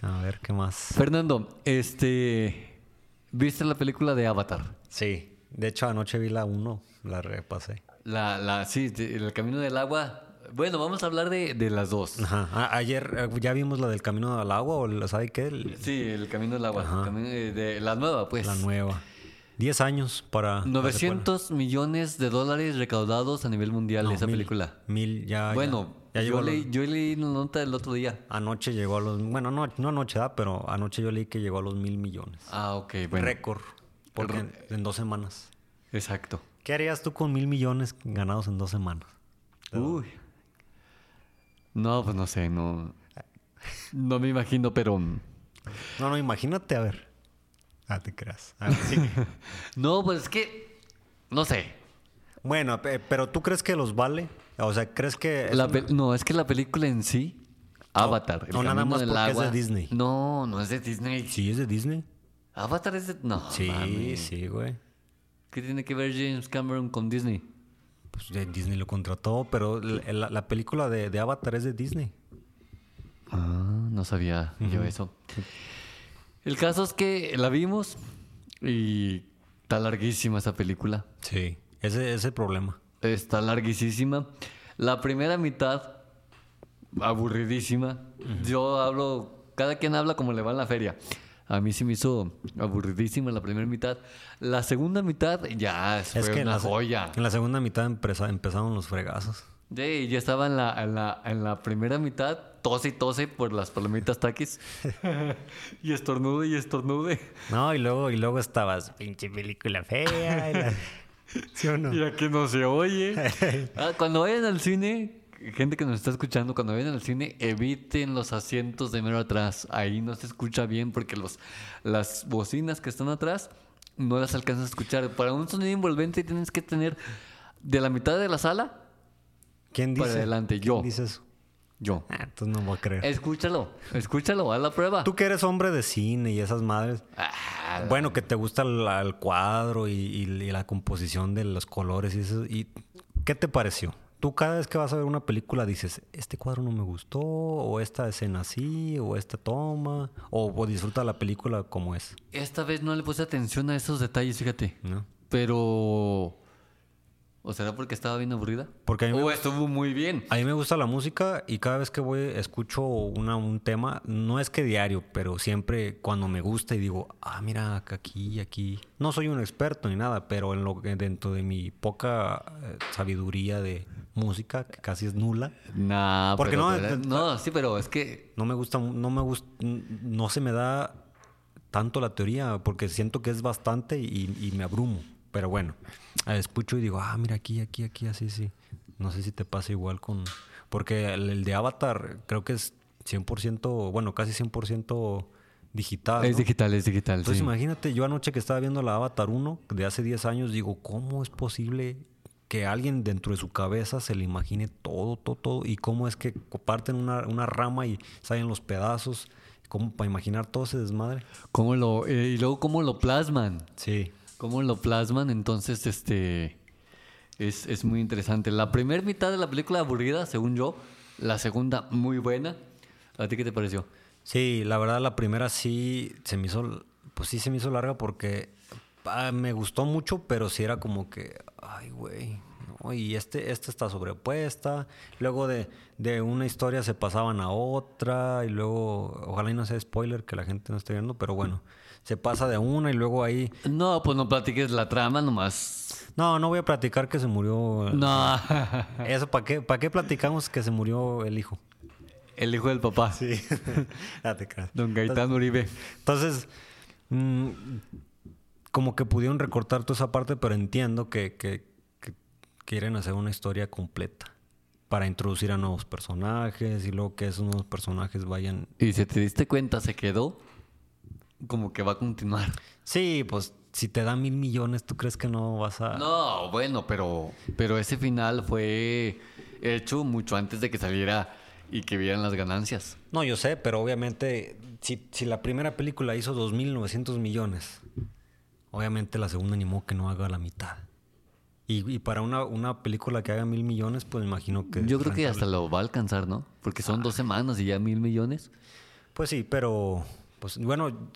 A ver, ¿qué más? Fernando, este, ¿viste la película de Avatar? Sí. De hecho, anoche vi la 1. La repasé. La, la, sí, de- El Camino del Agua. Bueno, vamos a hablar de, de las dos. Ajá. A- ayer eh, ya vimos la del camino al agua o la- ¿sabe qué? El- Sí, El Camino del Agua. El camino de, de- la nueva, pues. la nueva. 10 años para... la 900 millones de dólares recaudados a nivel mundial No, esa mil. película. Mil, ya. ya- bueno, ya, yo, a los- leí, yo leí una nota el otro día. Anoche llegó a los. Bueno, no, no anoche, ¿verdad? pero anoche yo leí que llegó a los mil millones. Ah, ok, bueno. Récord. Porque en, en dos semanas. Exacto. ¿Qué harías tú con mil millones ganados en dos semanas? Uy. No, pues no sé, no. No me imagino, pero. No, no, imagínate, a ver. Ah, te creas. A ver, sí. <laughs> No, pues es que. No sé. bueno, pe- pero ¿tú crees que los vale? O sea, ¿crees que.? es La una- pel- No, es que la película en sí. Avatar. el no, nada más porque es de Disney. No, no es de Disney. Sí, es de Disney. Avatar es de. No. Sí, sí, güey. ¿Qué tiene que ver James Cameron con Disney? Pues ya Disney lo contrató, pero la, la- la película de, de Avatar es de Disney. Ah, no sabía yo eso. El caso es que la vimos y está larguísima esa película. Sí. Ese es el problema. Está larguísima. La primera mitad, aburridísima. Yo hablo, cada quien habla como le va en la feria. A mí sí me hizo aburridísima la primera mitad. La segunda mitad ya fue Es que en una la, se- joya. en la segunda mitad empeza- empezaron los fregazos. Sí, ya estaba en la, en la, en la primera mitad, tose y tose por las palomitas taquis. <laughs> y estornude y estornude. No, y luego, y luego estabas, pinche película fea. y la- <laughs> ¿Sí o no? Y aquí no se oye. <laughs> Ah, cuando vayan al cine, gente que nos está escuchando, cuando vayan al cine, eviten los asientos de mero atrás. Ahí no se escucha bien porque los, las bocinas que están atrás no las alcanzas a escuchar. Para un sonido envolvente tienes que tener de la mitad de la sala, ¿Quién dice? Para adelante, ¿Quién yo. dice eso? Yo. Ah, entonces no voy a creer. Escúchalo, escúchalo, haz la prueba. Tú que eres hombre de cine y esas madres. Ah, Bueno, que te gusta el, el cuadro y, y- y la composición de los colores y eso. ¿Y qué te pareció? tú cada vez que vas a ver una película dices, este cuadro no me gustó, o esta escena sí, o esta toma, o, o disfruta la película como es, Esta vez no le puse atención a esos detalles, fíjate. ¿no? Pero. ¿O será porque estaba bien aburrida? Porque a mí me O estuvo muy bien. A mí me gusta la música y cada vez que voy escucho una, un tema, no es que diario, pero siempre cuando me gusta y digo, ah, mira, aquí, aquí. No soy un experto ni nada, pero en lo que dentro de mi poca eh, sabiduría de música, que casi es nula, Nah, Porque pero- no, pero- eh, no, sí, pero es que. no me gusta, no me gusta, no se me da tanto la teoría porque siento que es bastante y, y me abrumo. Pero bueno, eh, escucho y digo, ah, mira aquí, aquí, aquí, así, sí. No sé si te pasa igual con... Porque el, el de Avatar creo que es 100%, bueno, casi 100% digital. Es ¿no? digital, es digital. Entonces sí. imagínate, yo anoche que estaba viendo la Avatar 1 de hace 10 años, digo, ¿cómo es posible que alguien dentro de su cabeza se le imagine todo, todo, todo? ¿Y cómo es que parten una, una rama y salen los pedazos? ¿Cómo para imaginar todo ese desmadre? ¿Cómo lo, eh, y luego, ¿cómo lo plasman? Sí. ¿Cómo lo plasman? Entonces, este. Es, es muy interesante. La primera mitad de la película aburrida, según yo. La segunda, muy buena. ¿A ti qué te pareció? Sí, la verdad la primera sí se me hizo, pues sí se me hizo larga porque ah, me gustó mucho, pero sí era como que, ay, güey. Y este, esta está sobrepuesta. Luego de, de una historia se pasaban a otra y luego, ojalá y no sea spoiler que la gente no esté viendo, pero bueno, se pasa de una y luego ahí... No, pues no platiques la trama nomás. No, no voy a platicar que se murió... No. <laughs> Eso, ¿para qué, ¿para qué platicamos que se murió el hijo? El hijo del papá. Sí. <laughs> Don Gaitán Uribe. Entonces, mm, como que pudieron recortar toda esa parte, pero entiendo que, que- que quieren hacer una historia completa para introducir a nuevos personajes y luego que esos nuevos personajes vayan... Y si te diste cuenta, se quedó como que va a continuar. Sí, pues si te dan mil millones, ¿tú crees que no vas a...? No, bueno, pero, pero ese final fue hecho mucho antes de que saliera y que vieran las ganancias. No, yo sé, pero obviamente si, si la primera película hizo 2.900 millones, obviamente la segunda animó que no haga la mitad. Y, y para una, una película que haga mil millones, pues imagino que... Yo creo que hasta lo va a alcanzar, ¿no? Porque son dos semanas y ya mil millones. Pues sí, pero pues bueno,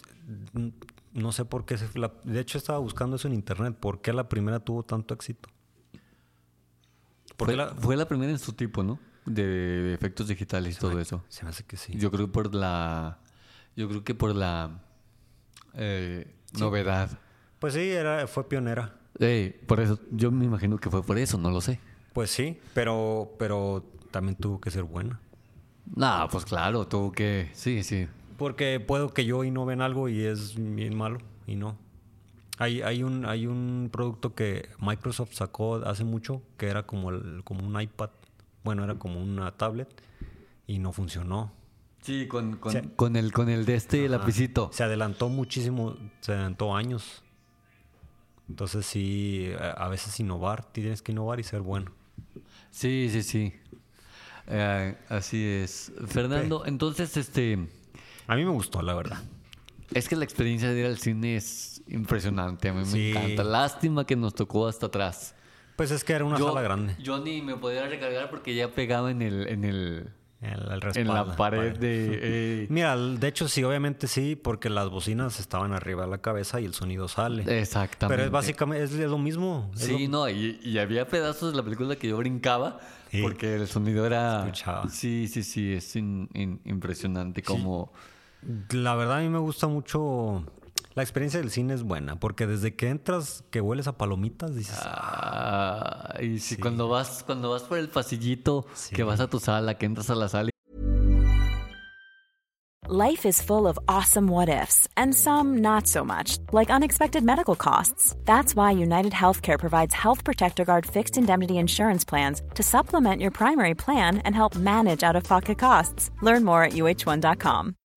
no sé por qué. se- la- de hecho, estaba buscando eso en internet. ¿Por qué la primera tuvo tanto éxito? ¿Por Fue la, fue la primera en su tipo, ¿no? De, efectos digitales y todo eso. Se me hace que sí. Yo creo que por la. Yo creo que por la eh, novedad. Pues sí, era, fue pionera. Eh, por eso, yo me imagino que fue por eso, no lo sé. Pues sí, pero, pero también tuvo que ser buena. Nah, pues claro, tuvo que. Sí, sí. Porque puedo que yo innoven algo y es bien malo y no. Hay, hay, un, hay un producto que Microsoft sacó hace mucho que era como, el- como un iPad. Bueno, era como una tablet y no funcionó. Sí, con, con, con el, con el de este Ajá. lapicito. Se adelantó muchísimo, se adelantó años. Entonces sí, a a veces innovar, tienes que innovar y ser bueno. Sí, sí, sí. Eh, así es. Fernando, entonces, este. A mí me gustó, la verdad. Es que la experiencia de ir al cine es impresionante. A mí Sí. me encanta. Lástima que nos tocó hasta atrás. Pues es que era una yo, sala grande. Yo ni me podía recargar porque ya pegaba en el, en el, El, el en la pared de. <laughs> eh, Mira, de hecho sí, obviamente sí, porque las bocinas estaban arriba de la cabeza y el sonido sale. exactamente. Pero es básicamente es lo mismo. es Sí, lo- no, y, y había pedazos de la película que yo brincaba Sí. porque el sonido era. Escuchaba. Sí, sí, sí, es in- in- impresionante como. La verdad a mí me gusta mucho. La experiencia del cine es buena, porque desde que entras, que hueles a palomitas, dices, Ah, y si cuando vas cuando vas por el pasillito, Sí. que vas a tu sala, que entras a la sala Life is full of awesome what ifs, and some not so much, like unexpected medical costs. That's why United Healthcare provides Health Protector Guard fixed indemnity insurance plans to supplement your primary plan and help manage out of pocket costs. Learn more at uh1.com.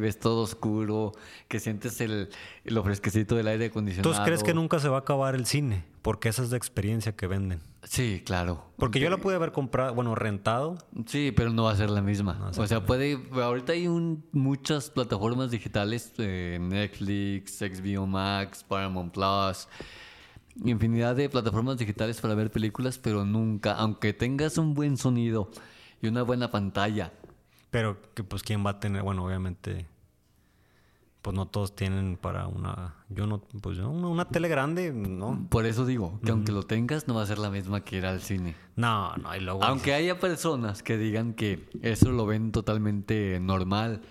Ves todo oscuro, que sientes el, lo fresquecito del aire acondicionado. ¿Tú crees que nunca se va a acabar el cine? Porque esa es la experiencia que venden. Sí, claro. Porque yo la pude haber comprado, bueno, rentado. Sí, pero no va a ser la misma. ser o sea, puede. Ahorita hay un- muchas plataformas digitales: eh, Netflix, XBO Max, Paramount Plus. Infinidad de plataformas digitales para ver películas, pero nunca, aunque tengas un buen sonido y una buena pantalla, Pero que pues quién va a tener, bueno, obviamente, pues no todos tienen para una, yo no, pues yo, una, una tele grande, no. por eso digo que aunque lo tengas, no va a ser la misma que ir al cine. No, no, y luego... Aunque haya personas que digan que eso lo ven totalmente normal.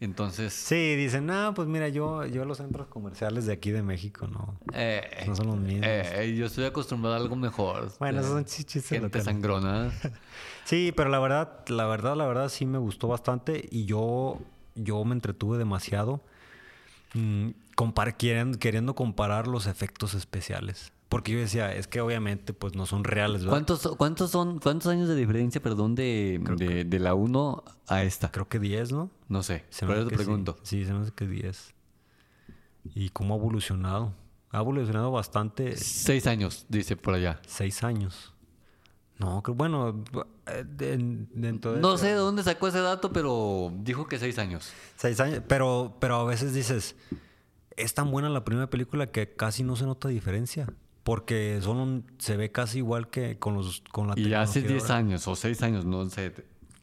Entonces, Sí, dicen, no, pues mira, yo, yo los centros comerciales de aquí de México, no. eh, No son los mismos. eh, yo estoy acostumbrado a algo mejor. Bueno, Eh, esos son chi- chistes Gente locales. sangrona. <laughs> Sí, pero la verdad, la verdad, la verdad sí me gustó bastante y yo, yo me entretuve demasiado mm, compar- queriendo, queriendo comparar los efectos especiales. Porque yo decía, es que obviamente pues no son reales, ¿verdad? ¿Cuántos, cuántos son, cuántos años de diferencia, perdón, de, de, de la 1 a esta? Creo que 10, ¿no? No sé, Se por me eso te sí. pregunto. Sí, se me hace que 10. ¿Y cómo ha evolucionado? Ha evolucionado bastante. Seis años, dice por allá. Seis años. No, que bueno, eh, de- dentro de No eso- sé de dónde sacó ese dato, pero dijo que seis años. Seis años, pero, pero a veces dices, es tan buena la primera película que casi no se nota diferencia. Porque son un- se ve casi igual que con los con la Y hace tecnología de 10 ahora. años o 6 años, no sé,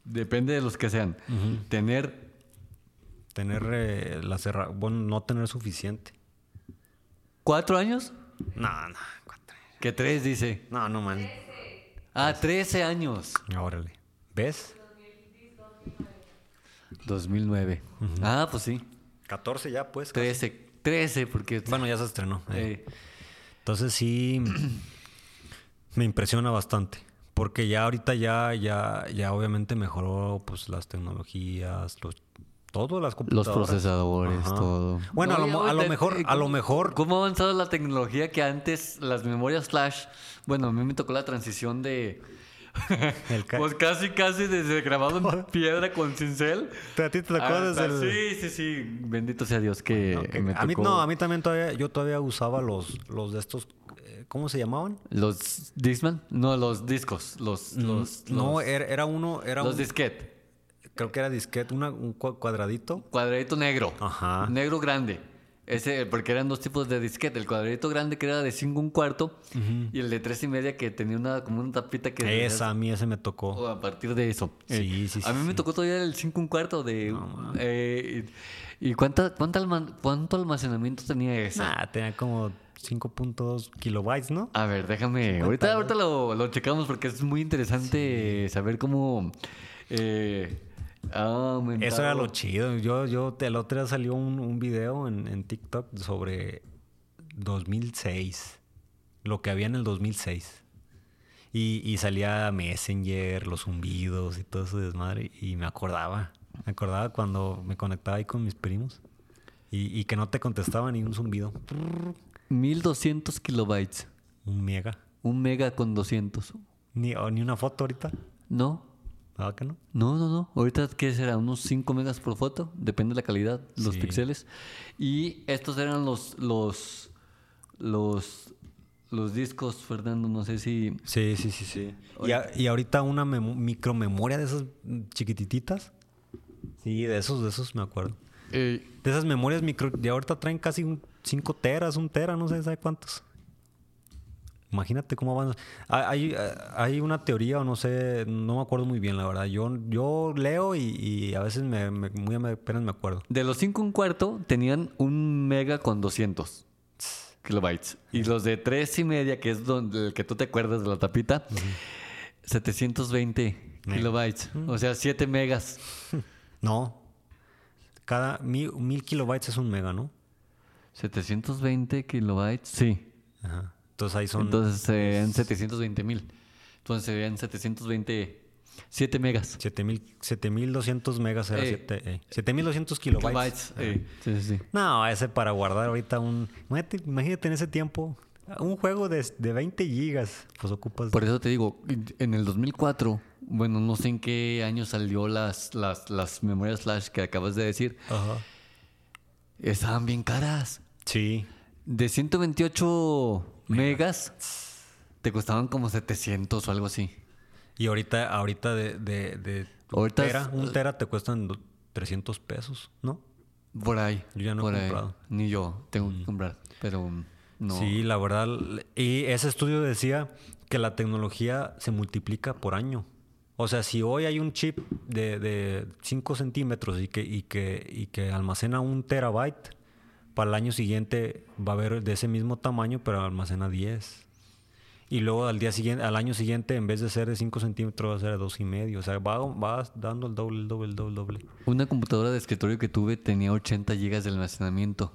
depende de los que sean. Tener Tener eh, la cerra- bueno, no tener suficiente. 4 años, No, no, cuatro. que 3 dice. No, no man. Ah, 13 años. Órale. ¿Ves? 2009. Ah, pues sí. 14 ya, pues. casi. 13. 13, porque... Bueno, ya se estrenó. eh. eh, Entonces sí <clears throat> me impresiona bastante. Porque ya ahorita ya, ya, ya obviamente mejoró pues las tecnologías, los todo, las los computadoras. procesadores, Ajá. todo. Bueno, a lo, a mejor, eh, a lo ¿cómo- mejor. ¿Cómo ha avanzado la tecnología que antes las memorias flash? Bueno, a mí me tocó la transición de... <laughs> El ca- pues casi, casi desde grabado en <laughs> piedra con cincel. ¿A ti te tocó hasta- desde el- Sí, sí, sí. Bendito sea Dios que me A mí tocó no, a mí también todavía, yo todavía usaba los, los de estos, eh, ¿cómo se llamaban? ¿Los Discman? No, los discos. Los, los, Mm, no, los, era, era uno, era los un- disquete. Creo que era disquete, una- un cua- cuadradito. Cuadradito negro. Ajá. Negro grande. Ese, porque eran dos tipos de disquete. El cuadradito grande que era de 5 un cuarto y el de tres y media que tenía una como una tapita que... Esa, a mí ese me O tocó. a partir de eso. Sí, Eh, sí, A mí sí, me sí. tocó todavía el 5 un cuarto de... eh, ¿Y cuánta, cuánta alma- cuánto almacenamiento tenía esa? Nah, tenía como 5.2 kilobytes, ¿no? A ver, déjame. Ahorita, ahorita lo, lo checamos porque es muy interesante saber cómo. Eh, Eso era lo chido. Yo, yo, el otro día salió un, un video en, en TikTok sobre 2006. Lo que había en el 2006. Y, y salía Messenger, los zumbidos y todo ese desmadre. Y me acordaba. Me acordaba cuando me conectaba ahí con mis primos. Y, y que no te contestaba ni un zumbido. 1200 kilobytes. Un mega. Un mega con 200. Ni, o ni una foto ahorita. No, ¿Verdad que no? no, no, no. Ahorita, ¿qué será? Unos 5 megas por foto. Depende de la calidad, los Sí. píxeles. Y estos eran los. Los. Los. Los discos, Fernando. No sé si. Sí, sí, sí, sí. Y, a- y ahorita una memo- micromemoria de esas chiquititas. Sí, de esos, de esos me acuerdo. eh, De esas memorias micro, de ahorita traen casi 5 teras, un tera, no sé, ¿sabe cuántos? Imagínate cómo avanza. Hay, hay- hay una teoría, o no sé, no me acuerdo muy bien, la verdad. Yo, yo leo y, y a veces me, me- muy apenas me acuerdo. De los 5 un cuarto tenían un mega con 200 kilobytes. Y los de 3 y media, que es donde el que tú te acuerdas de la tapita, 720 Mega. kilobytes. O sea, 7 megas. <laughs> No. Cada mil, mil kilobytes es un mega, ¿no? 720 kilobytes, sí. Ajá. Entonces ahí son... Entonces serían 720 mil. Entonces serían 720 7 megas. 7000 7200 megas era Ey. 7, eh, 7200 kilobytes. Kilobytes. eh, sí, sí, sí. No, ese para guardar ahorita un. Imagínate, imagínate en ese tiempo. Un juego de, de 20 gigas. Pues ocupas. Por eso te digo, en el 2004, bueno, no sé en qué año salió las, las, las memorias flash que acabas de decir, Ajá. estaban bien caras. Sí. De 128 megas, te costaban como 700 o algo así. Y ahorita, ahorita de, de, de Ahorita tera, es- un tera te cuestan do- 300 pesos, ¿no? Por ahí. Yo ya no he por comprado. Mm. Ni yo tengo que comprar, pero no. Sí, la verdad. Y ese estudio decía que la tecnología se multiplica por año. O sea, si hoy hay un chip de, de 5 centímetros y que, y, que, y que almacena un terabyte, para el año siguiente va a haber de ese mismo tamaño, pero almacena 10. Y luego al día siguiente, al año siguiente, en vez de ser de 5 centímetros, va a ser de dos y medio. O sea, va, va dando el doble, el doble, el doble, el doble. Una computadora de escritorio que tuve tenía 80 gigas de almacenamiento.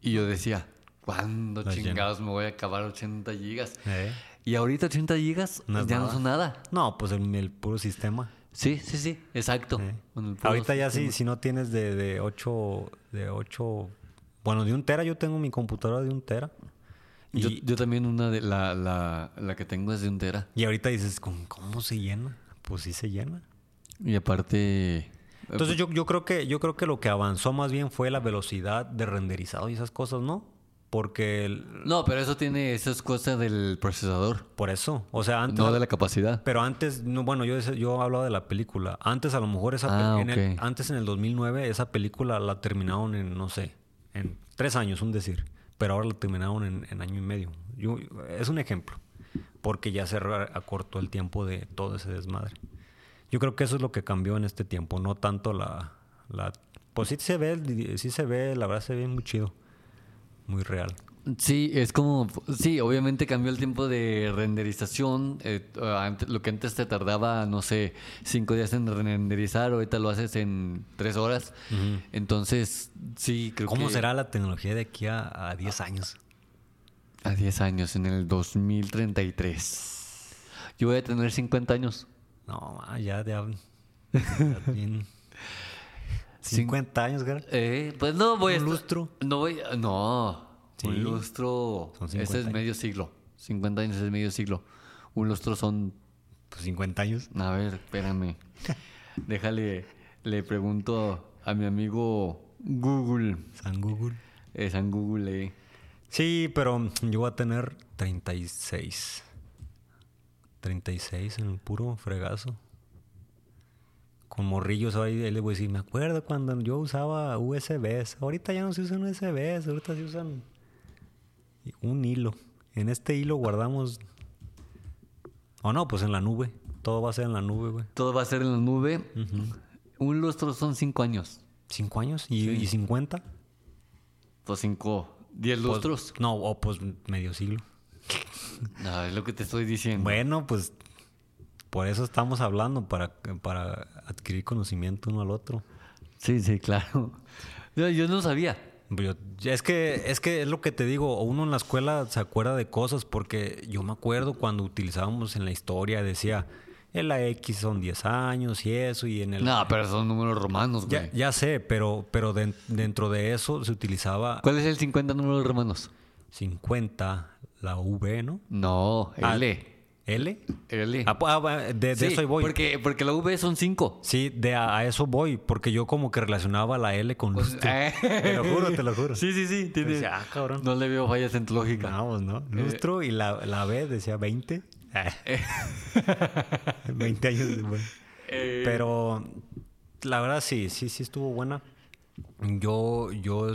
Y yo decía, ¿cuándo Las chingados me voy a acabar 80 gigas? ¿Eh? Y ahorita 80 gigas No ya no son nada. No, pues el, el puro sistema. Sí, sí, sí, exacto. Eh. Ahorita ya sí, si no tienes de, de 8, de 8, bueno, de un tera, yo tengo mi computadora de un tera. Y, Yo, yo también una de la, la, la que tengo es de un tera. y ahorita dices, ¿cómo, cómo se llena? Pues sí se llena. Y aparte... Entonces yo, yo creo que yo creo que lo que avanzó más bien fue la velocidad de renderizado y esas cosas, ¿no? Porque el- No, pero eso tiene... Eso es cosa del procesador. por eso, o sea, antes No de la capacidad. Pero antes, no, bueno, yo, yo hablaba de la película. Antes, a lo mejor, esa Ah, en el- antes en el 2009, esa película la terminaron en, no sé, en tres años, un decir. Pero ahora la terminaron en, en año y medio. Yo, es un ejemplo. Porque ya se acortó el tiempo de todo ese desmadre. Yo creo que eso es lo que cambió en este tiempo, no tanto la. la pues sí se ve, sí se ve, la verdad se ve muy chido. Muy real. Sí, es como, sí, obviamente cambió el tiempo de renderización. eh, ante- lo que antes te tardaba, no sé, cinco días en renderizar, ahorita lo haces en tres horas. Entonces, sí, creo ¿Cómo que será la tecnología de aquí a, a 10 años? a 10 años, en el 2033. Yo voy a tener 50 años. No, ya ya <laughs> bien. 50 años, cara. Eh, pues no voy a ¿Un lustro? No voy, no. Sí. Un lustro. Ese 50 es años. medio siglo. 50 años es medio siglo. Un lustro son Pues 50 años. A ver, espérame. <laughs> Déjale, le pregunto a mi amigo Google. San Google. Es en Google. eh. Sí, pero yo voy a tener 36. 36 en el puro fregazo. Con morrillos ahí, él le voy a decir, me acuerdo cuando yo usaba USBs. Ahorita ya no se usan USBs, ahorita se usan un hilo. En este hilo guardamos... O no, pues en la nube. Todo va a ser en la nube, güey. Todo va a ser en la nube. Un lustro son cinco años. ¿Cinco años? ¿Y, y 50? Pues cinco. Diez lustros. No, o pues medio siglo. <laughs> No, es lo que te estoy diciendo. Bueno, pues por eso estamos hablando, para, para adquirir conocimiento uno al otro. Sí, sí, claro. <laughs> Yo, yo no sabía. Yo- es que es que es lo que te digo, uno en la escuela se acuerda de cosas porque yo me acuerdo cuando utilizábamos en la historia decía en la X son 10 años y eso y en el No, pero son números romanos, güey. ya, ya sé, pero pero den- dentro de eso se utilizaba ¿Cuál es el 50 números romanos? 50 la V, ¿no? No, Ah, L. L. Ah, pu- ah, de, de Sí, eso voy. Porque, porque la V son cinco. Sí, de a, a eso voy, porque yo como que relacionaba la L con lustro. Eh. <laughs> Te lo juro, te lo juro. Sí, sí, sí. tiene- Decía, ah, cabrón. No le veo fallas en tu lógica. Vamos, ¿no? Lustro y la, la B decía 20. Ah. <laughs> 20 años después. Eh, Pero la verdad sí, sí, sí estuvo buena. Yo, yo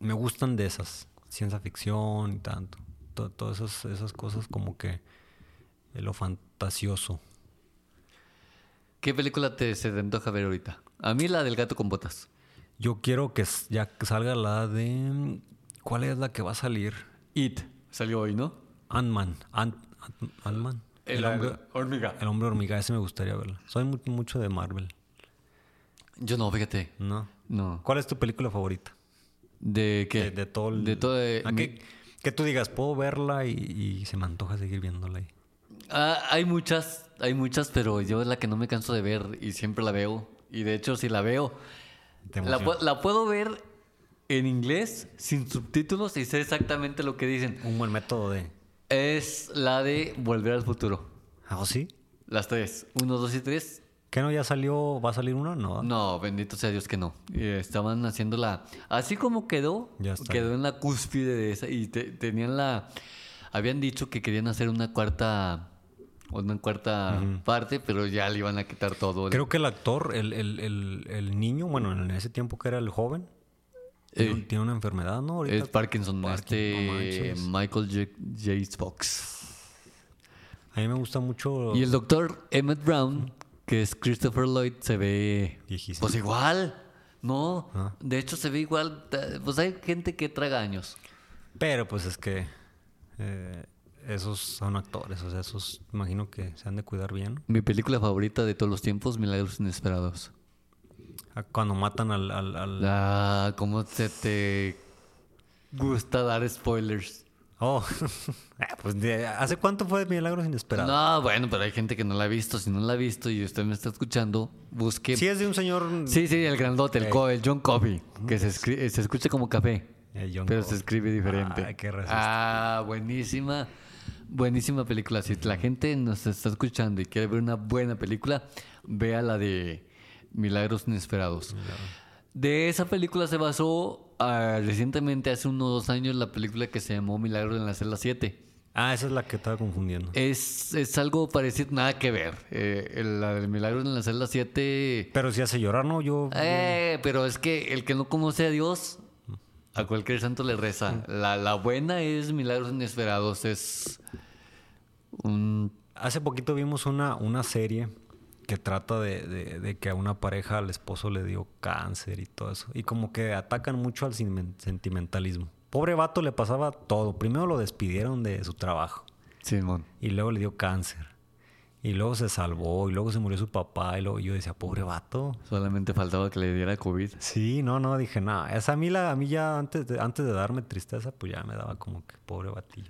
me gustan de esas, ciencia ficción y tanto. To- Todas esas, esas cosas como que eh, lo fantasioso. ¿Qué película te, se te antoja ver ahorita? A mí la del gato con botas. Yo quiero que ya salga la de... ¿Cuál es la que va a salir? It. Salió hoy, ¿no? Ant-Man. Ant- Ant- Ant-Man. El, hombre hormiga. El hombre hormiga, ese me gustaría verla. Soy mu- mucho de Marvel. Yo no, fíjate. ¿No? No. ¿Cuál es tu película favorita? ¿De qué? De, de todo el- De todo. de- ¿A mi- qué- que tú digas, puedo verla y, y se me antoja seguir viéndola ahí. Ah, hay muchas, hay muchas, pero yo es la que no me canso de ver y siempre la veo. Y de hecho, si la veo, la, la puedo ver en inglés, sin subtítulos y sé exactamente lo que dicen. Un buen método de. Es la de Volver al Futuro. ¿Ah, ¿oh, sí? Las tres. Uno, dos y tres. ¿Qué no ya salió? ¿Va a salir una? No. No, bendito sea Dios que no. Estaban haciéndola. Así como quedó, Ya está. quedó en la cúspide de esa. Y te- tenían la. Habían dicho que querían hacer una cuarta. Una cuarta parte, pero ya le iban a quitar todo. Creo que el actor, el, el, el, el niño, bueno, en ese tiempo que era el joven, tiene, Eh, tiene una enfermedad, ¿no? Ahorita- es Parkinson, Parkinson, este. Michael J. J. Fox. A mí me gusta mucho. Y el doctor Emmett Brown, que es Christopher Lloyd, se ve. Viejísimo. Pues igual. No, Ah. de hecho se ve igual. Pues hay gente que traga años. Pero pues es que eh, esos son actores, o sea, esos imagino que se han de cuidar bien. Mi película favorita de todos los tiempos, Milagros Inesperados. Ah, Cuando matan al... al- al- Ah, ¿cómo se te gusta dar spoilers? Oh, Ah, <laughs> pues ¿hace cuánto fue Milagros Inesperados? No, bueno, pero hay gente que no la ha visto. Si no la ha visto y usted me está escuchando, busque. Sí es de un señor... Sí, sí, el grandote, el, co- el John Coffey, que se, escri- se escucha como café, pero se escribe diferente. Ay, qué ah, buenísima, buenísima película. Si la gente nos está escuchando y quiere ver una buena película, vea la de Milagros Inesperados. De esa película se basó ah, recientemente, hace unos dos años, la película que se llamó Milagros en la celda 7. Ah, esa es la que estaba confundiendo. Es, es algo parecido, nada que ver. Eh, la de Milagros en la celda 7 Pero si hace llorar, ¿no? Yo... Eh, pero es que el que no conoce a Dios, a cualquier santo le reza. La, la buena es Milagros Inesperados, es un... Hace poquito vimos una, una serie que trata de, de- de que a una pareja al esposo le dio cáncer y todo eso. Y como que atacan mucho al sentimentalismo. Pobre vato le pasaba todo. Primero lo despidieron de su trabajo. Simón. Y luego le dio cáncer. Y luego se salvó. Y luego se murió su papá. Y luego yo decía, pobre vato. Solamente faltaba que le diera COVID. Sí, no, no, dije, nada. Esa a mí, la, a mí ya antes de, antes de darme tristeza, pues ya me daba como que pobre batillo.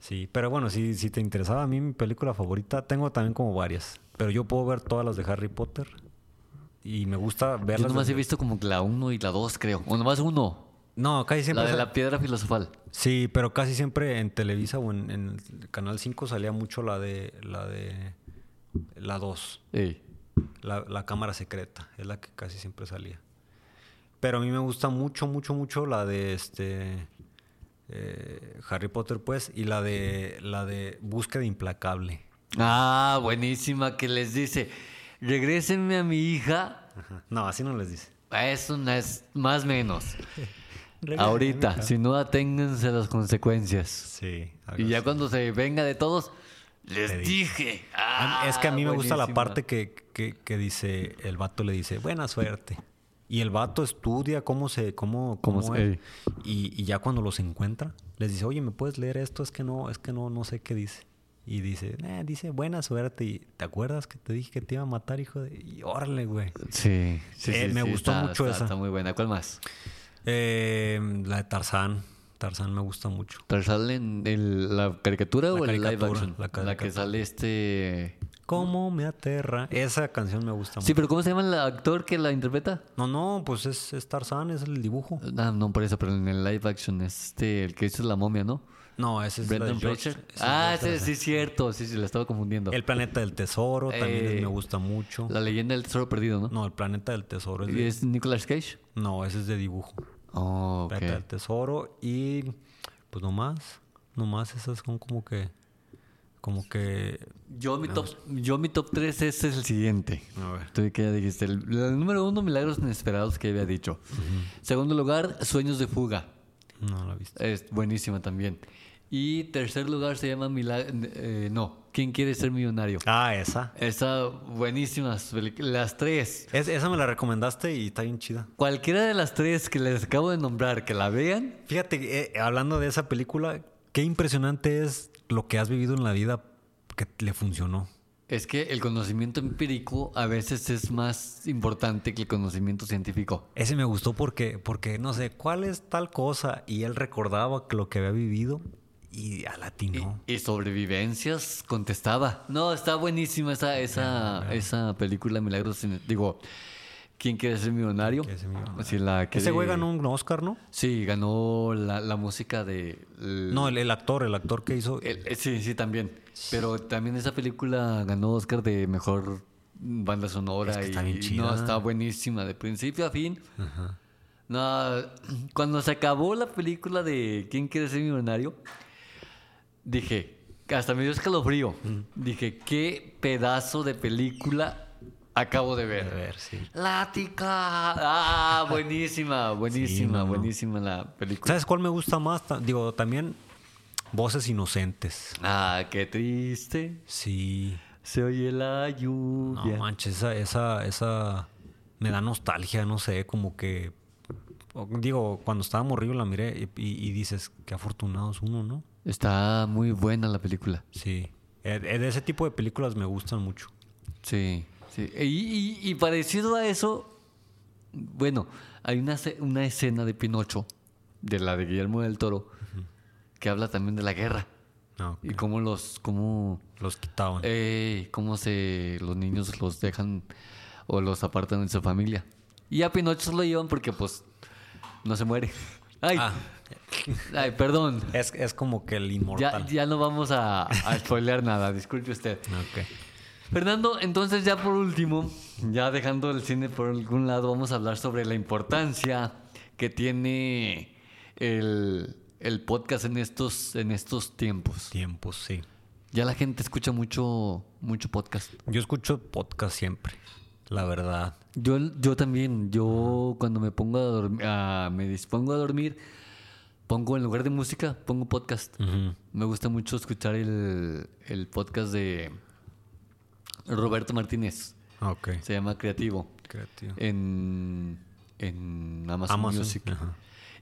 Sí, pero bueno, si, si te interesaba a mí mi película favorita, tengo también como varias. Pero yo puedo ver todas las de Harry Potter. Y me gusta Yo verlas. nomás he visto como que la 1 y la 2, creo. O nomás uno. No, casi siempre. La de la piedra filosofal. Sí, pero casi siempre en Televisa o en, en el Canal 5 salía mucho la de la de la 2. Ey. La, la cámara secreta, es la que casi siempre salía. Pero a mí me gusta mucho, mucho, mucho la de este eh, Harry Potter, pues, y la de la de Búsqueda Implacable. Ah, buenísima, que les dice, regrésenme a mi hija. Ajá. No, así no les dice. Eso no es más menos. <laughs> Ahorita, hija. si no aténganse las consecuencias. Sí. Y ya así. cuando se venga de todos, les dije. Es que a mí Ah, me gusta la buenísima. parte que, que- que dice, el vato le dice, buena suerte. Y el vato estudia cómo se, cómo, Cómo cómo es. Y, y ya cuando los encuentra, les dice, oye, ¿me puedes leer esto? Es que no, es que no, no sé qué dice. Y dice, "Eh, dice, buena suerte. Y ¿te acuerdas que te dije que te iba a matar, hijo de? Y órale, güey. Sí, sí, Eh, sí, me sí, gustó está- mucho está- esa. Está muy buena. ¿Cuál más? Eh, la de Tarzán. Tarzán me gusta mucho. ¿Tarzán en el- la caricatura La o el live caricatura, action? la La, que caricatura. sale este... ¿Cómo me aterra? Esa canción me gusta Sí, mucho. pero ¿cómo se llama el actor que la interpreta? No, no, pues es, es Tarzán, es el dibujo. Ah, no, por eso, pero en el live action es este, el que hizo la momia, ¿no? No, ese es Brendan es Ah, ese sí es cierto. Sí, sí, la estaba confundiendo. El planeta del tesoro también Eh, me gusta mucho. La leyenda del tesoro perdido, ¿no? No, el planeta del tesoro es ¿Y de... es Nicolas Cage? No, ese es de dibujo. Oh, ok. Planeta del tesoro y pues nomás, nomás esas son como que, como que, Yo mi, top, yo mi top 3 es el siguiente. A ver. Tú que ya dijiste. El, el número uno, Milagros Inesperados, que había dicho. Segundo lugar, Sueños de Fuga. no la he visto. Es buenísima también. Y tercer lugar se llama Milagros... no, ¿Quién quiere ser millonario? Ah, esa. Esa, buenísimas. Las tres. Es- esa me la recomendaste y está bien chida. Cualquiera de las tres que les acabo de nombrar, que la vean, Fíjate, eh, hablando de esa película, qué impresionante es lo que has vivido en la vida que le funcionó. es que el conocimiento empírico a veces es más importante que el conocimiento científico. Ese me gustó porque, porque no sé, ¿cuál es tal cosa? Y él recordaba lo que había vivido Y a latino. Y, y sobrevivencias contestaba. No, está buenísima esa, esa, esa película Milagros. digo, ¿quién quiere ser millonario? quiere ser millonario? Sí, la Ese quiere- güey ganó un Oscar, ¿no? Sí, ganó la, la música de... el- No, el, el actor, el actor que hizo. el- eh, sí, sí, también. Pero también esa película ganó Oscar de mejor banda sonora. Es que está y, bien chida. No, está buenísima, de principio a fin. No, cuando se acabó la película de ¿Quién quiere ser millonario? Dije, hasta me dio escalofrío. Dije, qué pedazo de película acabo de ver. A ver, sí. Lática. Ah, buenísima, buenísima, no, no. buenísima la película. ¿Sabes cuál me gusta más? Digo, también Voces Inocentes. Ah, qué triste. Sí. Se oye la No lluvia. manches, esa, esa, esa me da nostalgia, no sé, como que. Digo, cuando estaba morrido la miré y, y- y dices, qué afortunado es uno, ¿no? Está muy buena la película. Sí. Eh, eh, de ese tipo de películas me gustan mucho. Sí, sí. Y, y- y parecido a eso, bueno, hay una, una escena de Pinocho, de la de Guillermo del Toro, que habla también de la guerra. No, Y cómo los, cómo, los quitaban. eh, cómo se, los niños los dejan o los apartan de su familia. Y a Pinocho se lo llevan porque pues no se muere. <laughs> Ay, Ah. <laughs> ay perdón. Es, es como que el Ya, inmortal. ya no vamos a, a <laughs> spoilear nada, disculpe usted. Ok. Fernando, entonces ya por último, ya dejando el cine por algún lado, vamos a hablar sobre la importancia que tiene el, el podcast en estos, en estos tiempos. Tiempos, sí. Ya la gente escucha mucho, mucho podcast. Yo escucho podcast siempre, la verdad. Yo, yo también, yo cuando me pongo a dormir, me dispongo a dormir, pongo en lugar de música, pongo podcast. Me gusta mucho escuchar el, el podcast de Roberto Martínez. Ok. Se llama Creativo. Creativo. En, en Amazon, Amazon, Music. ajá.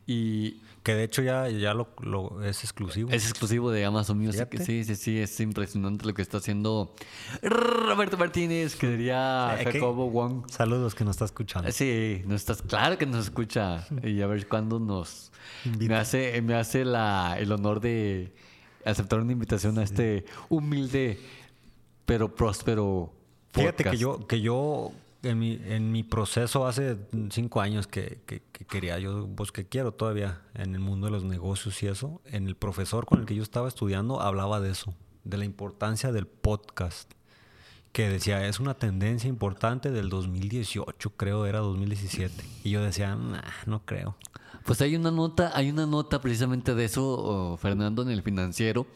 Y Que de hecho ya, ya lo, lo- es exclusivo. es exclusivo de Amazon Music. Fíjate. Sí, sí, sí. Es impresionante lo que está haciendo Roberto Martínez, que diría. Jacobo Wong. Saludos que nos está escuchando. Sí, no estás, claro que nos escucha. Y a ver cuándo nos me hace, me hace la, el honor de aceptar una invitación a este humilde pero próspero Fíjate que podcast. yo, que yo en mi, en mi proceso hace cinco años que, que- que quería, yo pues que quiero todavía en el mundo de los negocios y eso, en el profesor con el que yo estaba estudiando hablaba de eso, de la importancia del podcast, que decía, es una tendencia importante del 2018, creo, era 2017. Y yo decía, nah, no creo. Pues hay una nota, hay una nota precisamente de eso, Fernando, en el financiero,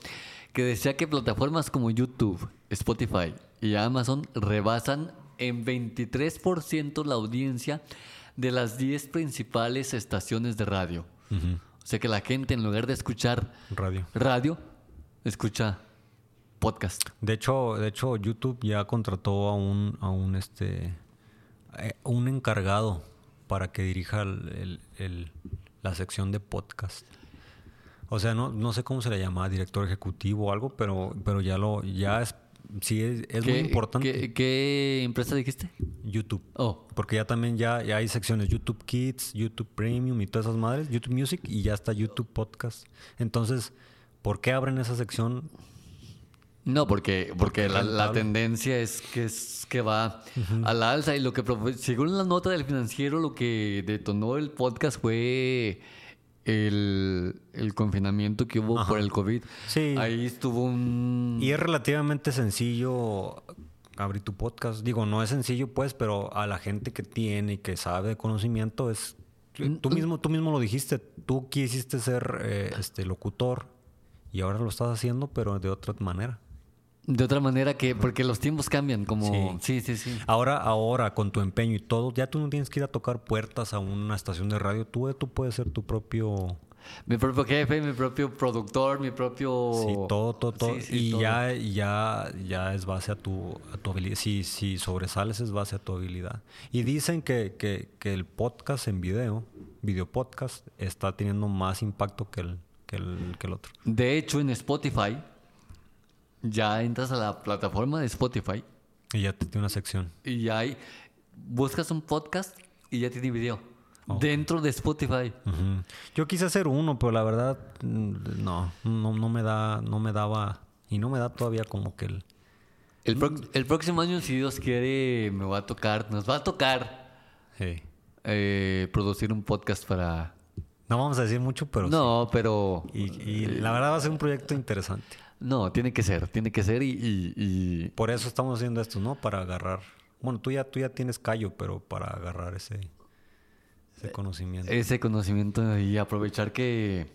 que decía que plataformas como YouTube, Spotify y Amazon rebasan en 23% la audiencia de las 10 principales estaciones de radio. O sea que la gente en lugar de escuchar Radio. radio, escucha podcast. De hecho, de hecho, YouTube ya contrató a un, a un este eh, un encargado para que dirija el- el- el- la sección de podcast. O sea, no, no sé cómo se le llama, director ejecutivo o algo, pero, pero ya lo, ya es, sí es, es muy ¿Qué- importante. ¿qué, qué empresa dijiste? YouTube. Oh, Porque ya también ya, ya hay secciones YouTube Kids, YouTube Premium y todas esas madres, YouTube Music y ya está YouTube Podcast. Entonces, ¿por qué abren esa sección? No, porque, porque la, tendencia es que es que va a la alza y lo que según la nota del financiero lo que detonó el podcast fue el, el confinamiento que hubo por el COVID. Sí. Ahí estuvo un Y es relativamente sencillo abrir tu podcast. Digo, no es sencillo pues, pero a la gente que tiene y que sabe de conocimiento es... Tú mismo, tú mismo lo dijiste, tú quisiste ser eh, este locutor y ahora lo estás haciendo, pero de otra manera. De otra manera que porque los tiempos cambian como sí, sí, sí. Ahora, ahora, con tu empeño y todo, ya tú no tienes que ir a tocar puertas a una estación de radio. Tú, tú puedes ser tu propio... Mi propio jefe, mi propio productor, mi propio Sí, todo, todo, todo. Sí, sí, y todo. ya, ya, ya es base a tu, a tu habilidad. Si, si sobresales es base a tu habilidad. Y dicen que, que, que el podcast en video, video podcast, está teniendo más impacto que el, que el, que el otro. De hecho, en Spotify ya entras a la plataforma de Spotify Y ya te tiene una sección. y ya hay buscas un podcast y ya tiene video. dentro de Spotify. Yo quise hacer uno, pero la verdad mm, no, no, no me da, no me daba y no me da todavía como que el El, pro- el próximo año, si Dios quiere, me va a tocar, nos va a tocar hey. eh, producir un podcast para... No vamos a decir mucho, pero no, pero... y la verdad va a ser un proyecto interesante. No, tiene que ser, tiene que ser y... y- y- Por eso estamos haciendo esto, ¿no? Para agarrar. Bueno, tú ya, tú ya tienes callo, pero para agarrar ese, ese conocimiento. ese conocimiento y aprovechar que,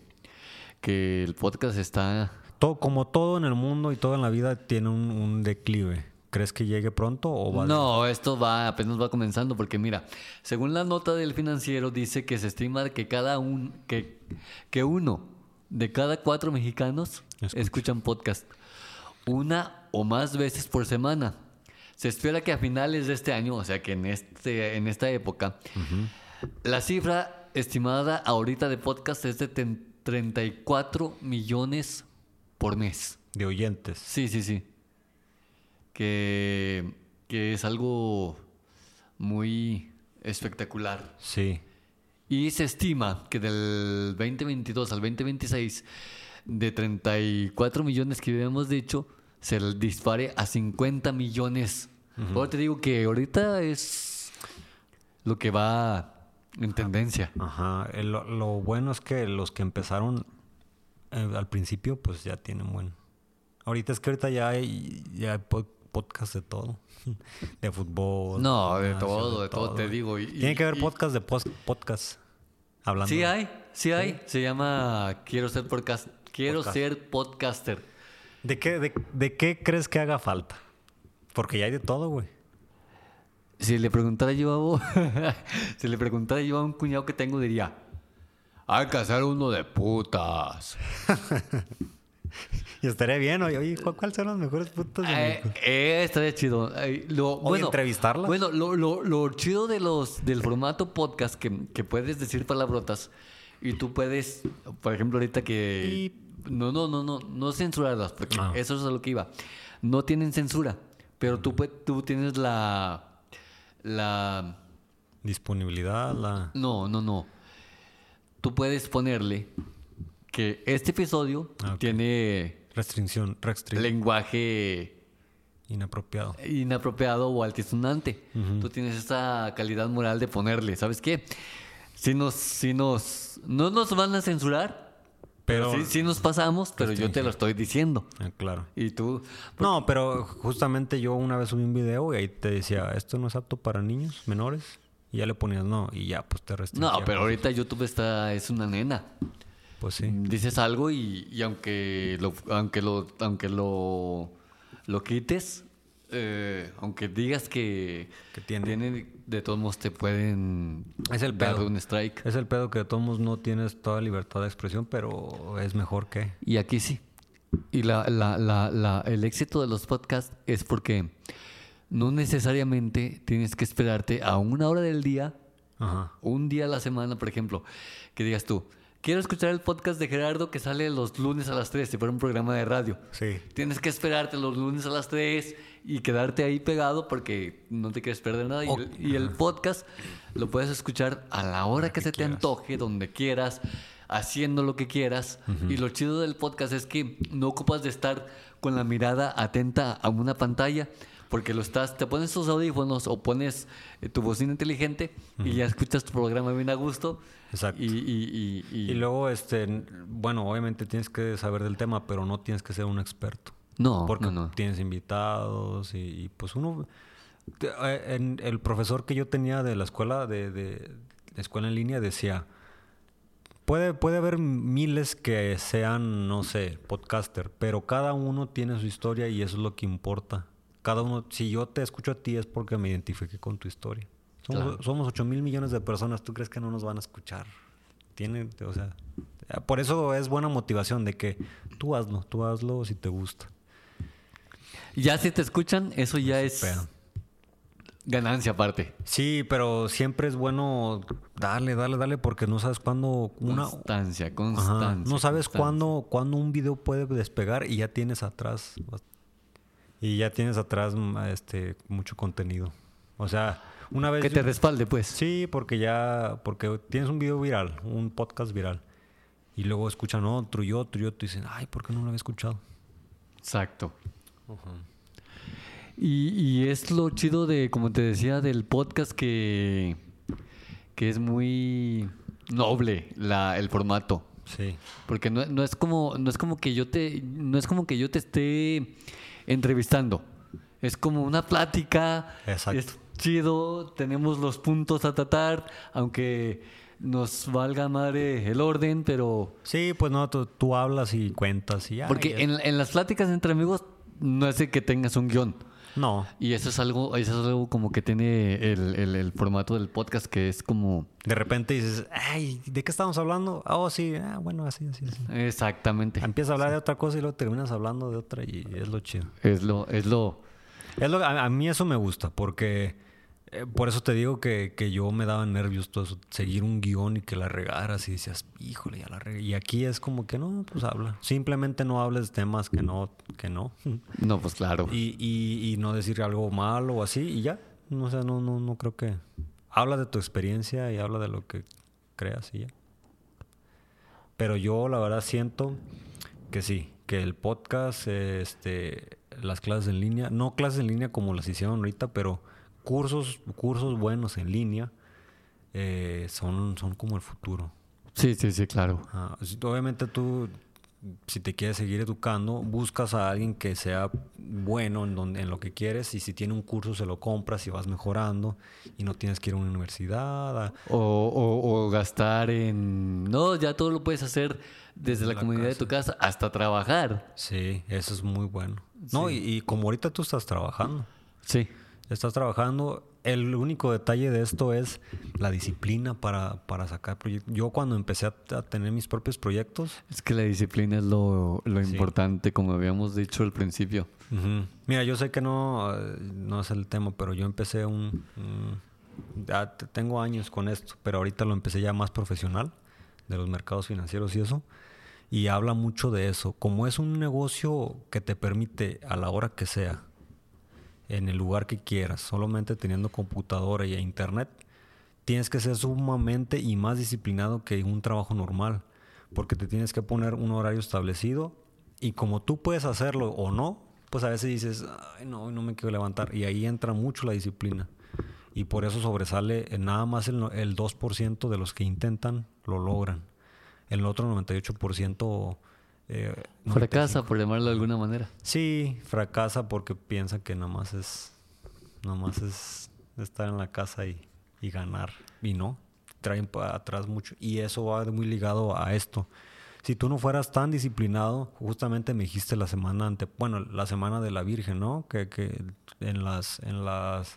que el podcast está... Todo, como todo en el mundo y todo en la vida tiene un, un declive. ¿Crees que llegue pronto o va? No, esto va apenas va comenzando porque mira, según la nota del financiero dice que se estima que cada un que, que uno de cada cuatro mexicanos Escucha. escuchan podcast una o más veces por semana. Se espera que a finales de este año, o sea que en este en esta época, la cifra estimada ahorita de podcast es de ten- 34 millones por mes. De oyentes. Sí, sí, sí. Que, que es algo muy espectacular. Sí. Y se estima que del 2022 al 2026, de 34 millones que habíamos dicho, se dispare a 50 millones. Ahora te digo que ahorita es lo que va en tendencia. Ajá. El- lo, bueno es que los que empezaron eh, al principio, pues ya tienen buen. Ahorita es que ahorita ya hay, ya podcast de todo. <laughs> De fútbol. No, de todo, de todo, te digo. y- Tiene que haber podcast de pos- podcast. Hablando. Sí hay, sí hay. Se llama Quiero ser podcast, quiero Podcast. ser podcaster. ¿De qué, de, de qué crees que haga falta? Porque ya hay de todo, güey. Si le preguntara yo a vos- <laughs> si le preguntara yo a un cuñado que tengo diría, hay que hacer uno de putas. <laughs> <laughs> Y estaría bien, oye, oye, ¿cu- ¿cuáles son los mejores putos de Eh, México? eh, estaría chido. Eh, lo, bueno, entrevistarlas. Bueno, lo, lo- lo chido de los del formato podcast que, que puedes decir palabrotas y tú puedes, por ejemplo, ahorita que no, no, no, no, no censurarlas, porque Ah. eso es a lo que iba. No tienen censura, pero tú tú tienes la la Disponibilidad, la... no, no, no. Tú puedes ponerle que este episodio Ah, ok. tiene Restricción, restricción. lenguaje Inapropiado. inapropiado o altisonante. Tú tienes esa calidad moral de ponerle, ¿sabes qué? Si nos, si nos, no nos van a censurar, pero Pero- sí, sí nos pasamos, pero yo te lo estoy diciendo. Ah, claro. Y tú, No, pero justamente yo una vez subí un video y ahí te decía, esto no es apto para niños menores. Y ya le ponías no, y ya pues te restringía. no, pero ahorita YouTube está, es una nena. Pues sí. Dices algo y, y aunque lo, aunque lo, aunque lo, lo quites, eh, aunque digas que, Que tiene. de todos modos te pueden Es el dar pedo. un strike. Es el pedo que de todos modos no tienes toda libertad de expresión, pero es mejor que... Y aquí sí. Y la, la, la, la- el éxito de los podcasts es porque no necesariamente tienes que esperarte a una hora del día, Ajá. un día a la semana, por ejemplo, que digas tú, quiero escuchar el podcast de Gerardo que sale los lunes a las 3, si fuera un programa de radio. Sí. Tienes que esperarte los lunes a las 3 y quedarte ahí pegado porque no te quieres perder nada. Y, el podcast lo puedes escuchar a la hora que, se te antoje, donde quieras, haciendo lo que quieras. Y lo chido del podcast es que no ocupas de estar con la mirada atenta a una pantalla. Porque lo estás, te pones tus audífonos o pones eh, tu bocina inteligente y ya escuchas tu programa bien a gusto. Exacto. Y, y- y- y- Y luego, este, bueno, obviamente tienes que saber del tema, pero no tienes que ser un experto. no, porque no, no. tienes invitados y, pues uno... eh, en- el profesor que yo tenía de la escuela, de, de, de escuela en línea, decía, puede, puede haber miles que sean, no sé, podcaster, pero cada uno tiene su historia y eso es lo que importa. Cada uno, si yo te escucho a ti es porque me identifiqué con tu historia. Somos, Claro. somos 8 mil millones de personas, ¿tú crees que no nos van a escuchar? Tiene, o sea, por eso es buena motivación de que tú hazlo, tú hazlo si te gusta. Ya si te escuchan, eso ya es pedo. ganancia aparte. Sí, pero siempre es bueno darle, darle, darle, porque no sabes cuándo una... Constancia, Ajá, constancia. no sabes constancia. cuándo, cuándo un video puede despegar y ya tienes atrás y ya tienes atrás este mucho contenido. O sea, Una vez Que te yo- respalde, pues. Sí, porque ya, porque tienes un video viral, un podcast viral, y luego escuchan otro y otro y otro y dicen, ay, ¿por qué no lo había escuchado? Exacto. y, y es lo chido de, como te decía, del podcast que, que es muy noble la, el formato. Sí. Porque no, no es como, no es como que yo te, no es como que yo te esté entrevistando. Es como una plática. Exacto. Es chido, tenemos los puntos a tratar, aunque nos valga madre el orden, pero Sí, pues no, tú, tú hablas y cuentas y ya. porque en, en las pláticas entre amigos no es de que tengas un guion. No, Y eso es algo, eso es algo como que tiene el, el- el formato del podcast, que es como de repente dices, ay, ¿de qué estamos hablando? Ah, Oh, sí, ah, bueno, así, así, así. exactamente. Empiezas a hablar de otra cosa y luego terminas hablando de otra y es lo chido. Es lo, es lo, Es lo, a, a mí eso me gusta porque eh, por eso te digo que, que yo me daba nervios todo eso, seguir un guion y que la regaras y decías, híjole, ya la regué. Y aquí es como que no, pues habla. Simplemente no hables de temas que no, que no. <laughs> no, pues claro. Y, y, y no decir algo malo o así y ya. No, o sea, no, no, no creo que... Habla de tu experiencia y habla de lo que creas y ya. Pero yo la verdad siento que sí, que el podcast, este, las clases en línea, no clases en línea como las hicieron ahorita, pero cursos, cursos buenos en línea eh, son, son como el futuro. Sí, sí, sí, claro. Ah, obviamente tú, si te quieres seguir educando, buscas a alguien que sea bueno en, donde, en lo que quieres y si tiene un curso se lo compras y vas mejorando y no tienes que ir a una universidad. a- O, o- o gastar en... No, ya todo lo puedes hacer desde la, la comunidad de tu casa hasta trabajar. Sí, eso es muy bueno. No, y, y como ahorita tú estás trabajando, Sí. Estás trabajando, el único detalle de esto es la disciplina para, para sacar proyectos. Yo cuando empecé a, a tener mis propios proyectos, Es que la disciplina es lo, lo Sí. importante, como habíamos dicho al principio. Mira, yo sé que no, eh, no es el tema, pero yo empecé un... un- ya te- tengo años con esto, pero ahorita lo empecé ya más profesional, de los mercados financieros y eso, y habla mucho de eso. Como es un negocio que te permite a la hora que sea, en el lugar que quieras, solamente teniendo computadora y internet, tienes que ser sumamente y más disciplinado que un trabajo normal, porque te tienes que poner un horario establecido y como tú puedes hacerlo o no, pues a veces dices, ay no, no me quiero levantar y ahí entra mucho la disciplina y por eso sobresale nada más el, el 2% de los que intentan lo logran, el otro 98% eh, Fracasa, por llamarlo de alguna manera. Sí, fracasa porque piensa que nada más es, nada más es estar en la casa y, y ganar. Y no, traen para atrás mucho. Y eso va muy ligado a esto. Si tú no fueras tan disciplinado, justamente me dijiste la semana ante, bueno, la semana de la Virgen, ¿no? Que, que en las, en las,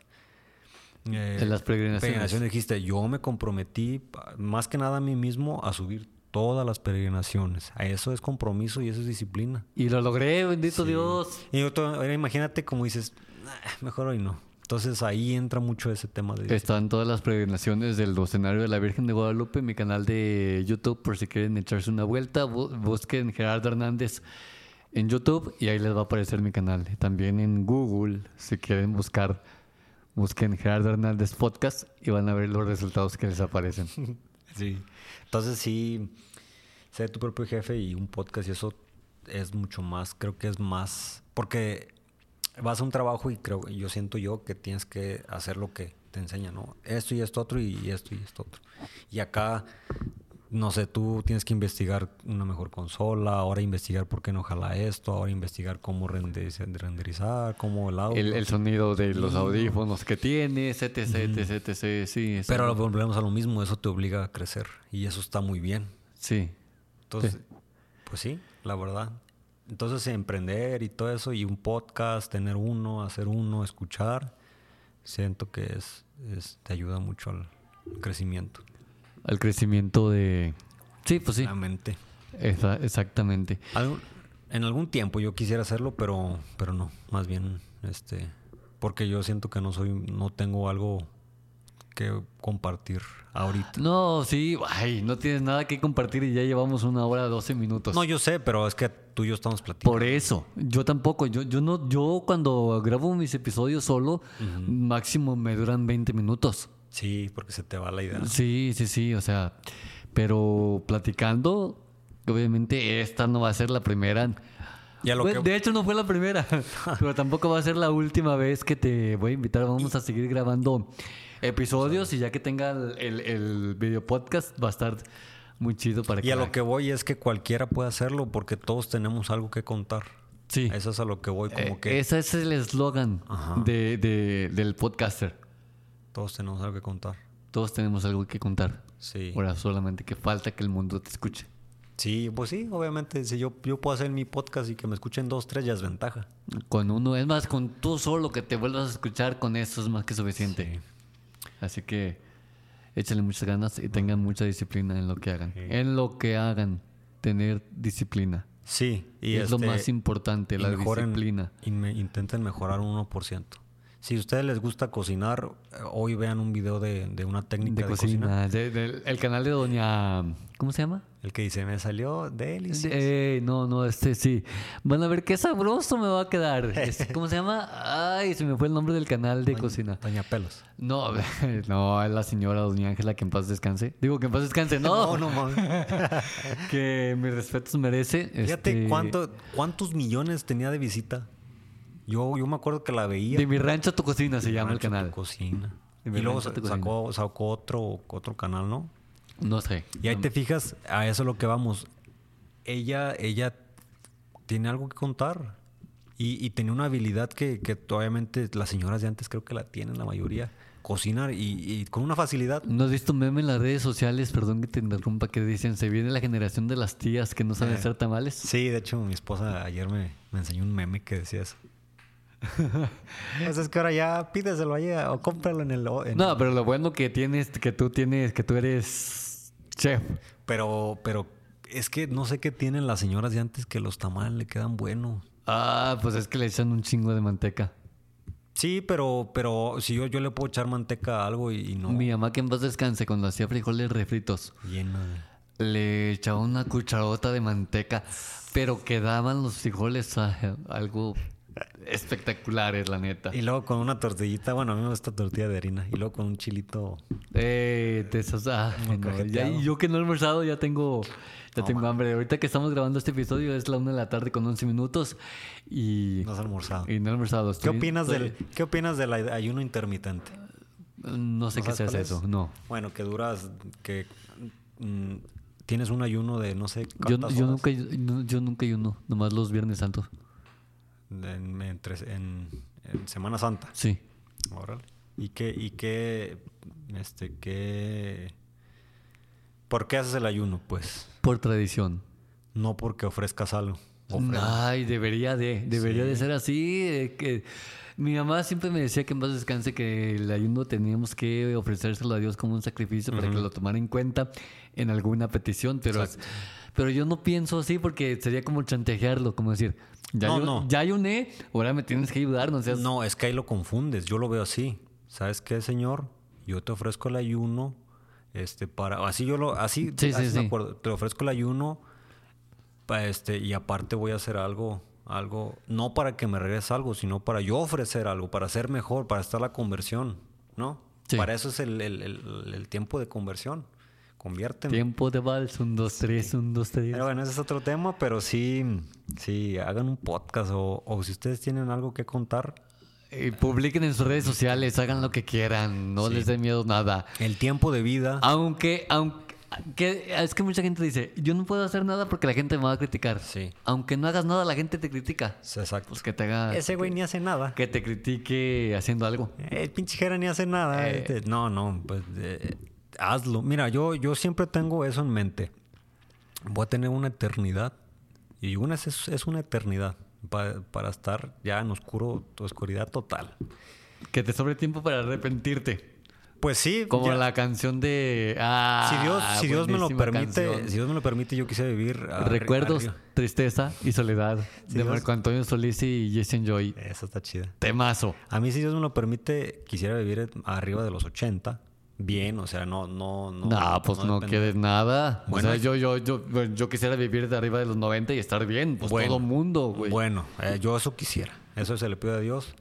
eh, En las peregrinaciones. dijiste, yo me comprometí más que nada a mí mismo a subir todas las peregrinaciones. Eso es compromiso y eso es disciplina. Y lo logré, bendito Sí. Dios. Y otro- ahora imagínate como dices, "Nah, mejor hoy no. Entonces ahí entra mucho ese tema de... Están todas las peregrinaciones del escenario de la Virgen de Guadalupe en mi canal de YouTube por si quieren echarse una vuelta. Bu- Busquen Gerardo Hernández en YouTube y ahí les va a aparecer mi canal. También en Google, si quieren buscar, busquen Gerardo Hernández Podcast y van a ver los resultados que les aparecen. <laughs> Sí. Entonces sí, ser tu propio jefe y un podcast y eso es mucho más, creo que es más, porque vas a un trabajo y creo, yo siento yo que tienes que hacer lo que te enseña, ¿no? Esto y esto otro y esto y esto otro. Y acá, no sé, tú tienes que investigar una mejor consola, ahora investigar por qué no jala esto, ahora investigar cómo renderizar, cómo el audio. El, el sonido de los audífonos que tiene, etc, etc, etc. Sí, Pero volvemos a lo mismo, eso te obliga a crecer y eso está muy bien. Sí. Entonces, pues sí, la verdad. Entonces, emprender y todo eso, y un podcast, tener uno, hacer uno, escuchar, siento que es, es- te ayuda mucho al crecimiento. Al crecimiento de... Sí, pues sí. La mente. Esa- exactamente. En algún tiempo yo quisiera hacerlo, pero, pero no, más bien, este, porque yo siento que no soy, no tengo algo que compartir ahorita. No, sí, ay, no tienes nada que compartir y ya llevamos una hora, 12 minutos. No, yo sé, pero es que tú y yo estamos platicando. Por eso, yo tampoco, yo, yo no, yo cuando grabo mis episodios solo, máximo me duran 20 minutos. Sí, porque se te va la idea. Sí, sí, sí, o sea, pero platicando, obviamente esta no va a ser la primera. Lo Bueno, que- De hecho, no fue la primera, <laughs> pero tampoco va a ser la última vez que te voy a invitar. Vamos a seguir grabando episodios y ya que tenga el, el, el video podcast va a estar muy chido para Y a lo que voy es que cualquiera puede hacerlo porque todos tenemos algo que contar. Sí. Eso es a lo que voy, como Eh, que Ese es el eslogan de, de- del podcaster. todos tenemos algo que contar. Todos tenemos algo que contar. Sí. Ahora solamente que falta que el mundo te escuche. Sí, pues sí, obviamente, si yo, yo puedo hacer mi podcast y que me escuchen dos, tres, ya es ventaja. Con uno, es más, con tú solo que te vuelvas a escuchar, con eso es más que suficiente. Así que échale muchas ganas y tengan mucha disciplina en lo que hagan. En lo que hagan, tener disciplina. Sí, y es lo este, más importante, la mejoren- disciplina. Y me, intenten mejorar un 1%. Si a ustedes les gusta cocinar, eh, hoy vean un video de, de una técnica De de, cocina. cocina. de- el canal de Doña. ¿Cómo se llama? El que dice, me salió delicioso. Eh, no, no, este sí. Van a ver qué sabroso me va a quedar. Este, <laughs> ¿Cómo se llama? Ay, se me fue el nombre del canal de cocina. Doña Pelos. No, <laughs> no, es la señora Doña Ángela que en paz descanse. Digo que en paz descanse, no. No, no <laughs> que mis respetos merece. Fíjate este, cuánto, cuántos millones tenía de visita. Yo, yo me acuerdo que la veía. De mi rancho a tu cocina se llama el Rancho Tu canal. Cocina. De mi Y luego sacó, sacó otro, otro canal, ¿no? No sé. Y ahí te fijas, a eso es lo que vamos. Ella, ella tiene algo que contar. Y, y tenía una habilidad que, que obviamente las señoras de antes creo que la tienen la mayoría. Cocinar y, y con una facilidad. ¿No has visto un meme en las redes sociales? Perdón que te interrumpa, que dicen, se viene la generación de las tías que no saben Eh. hacer tamales. Sí, de hecho mi esposa ayer me, me enseñó un meme que decía eso. <laughs> pues es que ahora ya pídeselo ahí o cómpralo en el... en- No, pero lo bueno que tienes, que tú tienes, que tú eres chef. Pero, pero es que no sé qué tienen las señoras de antes que los tamales le quedan buenos. Ah, pues es que le echan un chingo de manteca. Sí, pero, pero si yo, yo le puedo echar manteca a algo y, y no Mi mamá que en paz descanse, cuando hacía frijoles refritos, llena de... le echaba una cucharota de manteca, pero quedaban los frijoles ah, algo espectaculares, la neta. Y luego con una tortillita, bueno, a mí me gusta tortilla de harina. Y luego con un chilito. Eh, de esos, ah, no, ya- yo que no he almorzado ya tengo, ya tengo hambre. Ahorita que estamos grabando este episodio es la una de la tarde con 11 minutos y No has almorzado. y no he almorzado. ¿Qué opinas, estoy- del, ¿Qué opinas del ay- ayuno intermitente? No sé ¿No qué sabes se hace cuál es? eso, no. Bueno, que duras, que mm, tienes un ayuno de no sé Yo, cuántas yo horas nunca, yo, yo nunca ayuno, nomás los Viernes Santos. En, entre- en- en Semana Santa. Sí. Órale. ¿Y qué, y qué, este, qué, por qué haces el ayuno? Pues Por tradición. no porque ofrezcas algo. Ay, debería de, debería de ser así. que mi mamá siempre me decía que en paz descanse que el ayuno teníamos que ofrecérselo a Dios como un sacrificio para que lo tomara en cuenta en alguna petición, pero pero yo no pienso así porque sería como chantajearlo, como decir, ya, No, ayu- no. ya ayuné, ahora me tienes que ayudar, no seas No, es que ahí lo confundes. Yo lo veo así. ¿Sabes qué, señor? Yo te ofrezco el ayuno, este, para, así yo lo, así, Sí, así sí, me acuerdo. Te ofrezco el ayuno, este, y aparte voy a hacer algo, algo, no para que me regreses algo, sino para yo ofrecer algo, para ser mejor, para estar la conversión, ¿no? Sí. Para eso es el, el- el- el tiempo de conversión. Conviérteme. tiempo de vals, un, dos, tres, un, dos, tres. Pero bueno, ese es otro tema, pero sí, sí, hagan un podcast o, o si ustedes tienen algo que contar, Eh, publiquen en sus redes sociales, hagan lo que quieran, no les dé miedo nada. el tiempo de vida. Aunque, aunque, es que mucha gente dice, yo no puedo hacer nada porque la gente me va a criticar. Sí. Aunque no hagas nada, la gente te critica. Exacto. Pues que te haga, Ese güey ni hace nada. que te critique haciendo algo. El pinche Jera ni hace nada. Eh. Este, No, no, pues eh, hazlo. Mira, yo, yo siempre tengo eso en mente. Voy a tener una eternidad. Y una es, es una eternidad. pa- para estar ya en oscuro, oscuridad total. Que te sobre tiempo para arrepentirte. Pues sí, Como ya- la canción de... Ah, si Dios, si Dios me lo permite, canción. si Dios me lo permite, yo quisiera vivir Recuerdos, tristeza y soledad Si de Dios- Marco Antonio Solís y Jason Joy. Eso está chida. Temazo. A mí, si Dios me lo permite, quisiera vivir arriba de los 80. bien, o sea, no, no, no. No, pues no, quieres nada. Bueno, o sea, yo, yo, yo, bueno, yo quisiera vivir de arriba de los 90 y estar bien. Pues Bueno, todo mundo, güey. Bueno, eh, yo eso quisiera. Eso se le pide a Dios.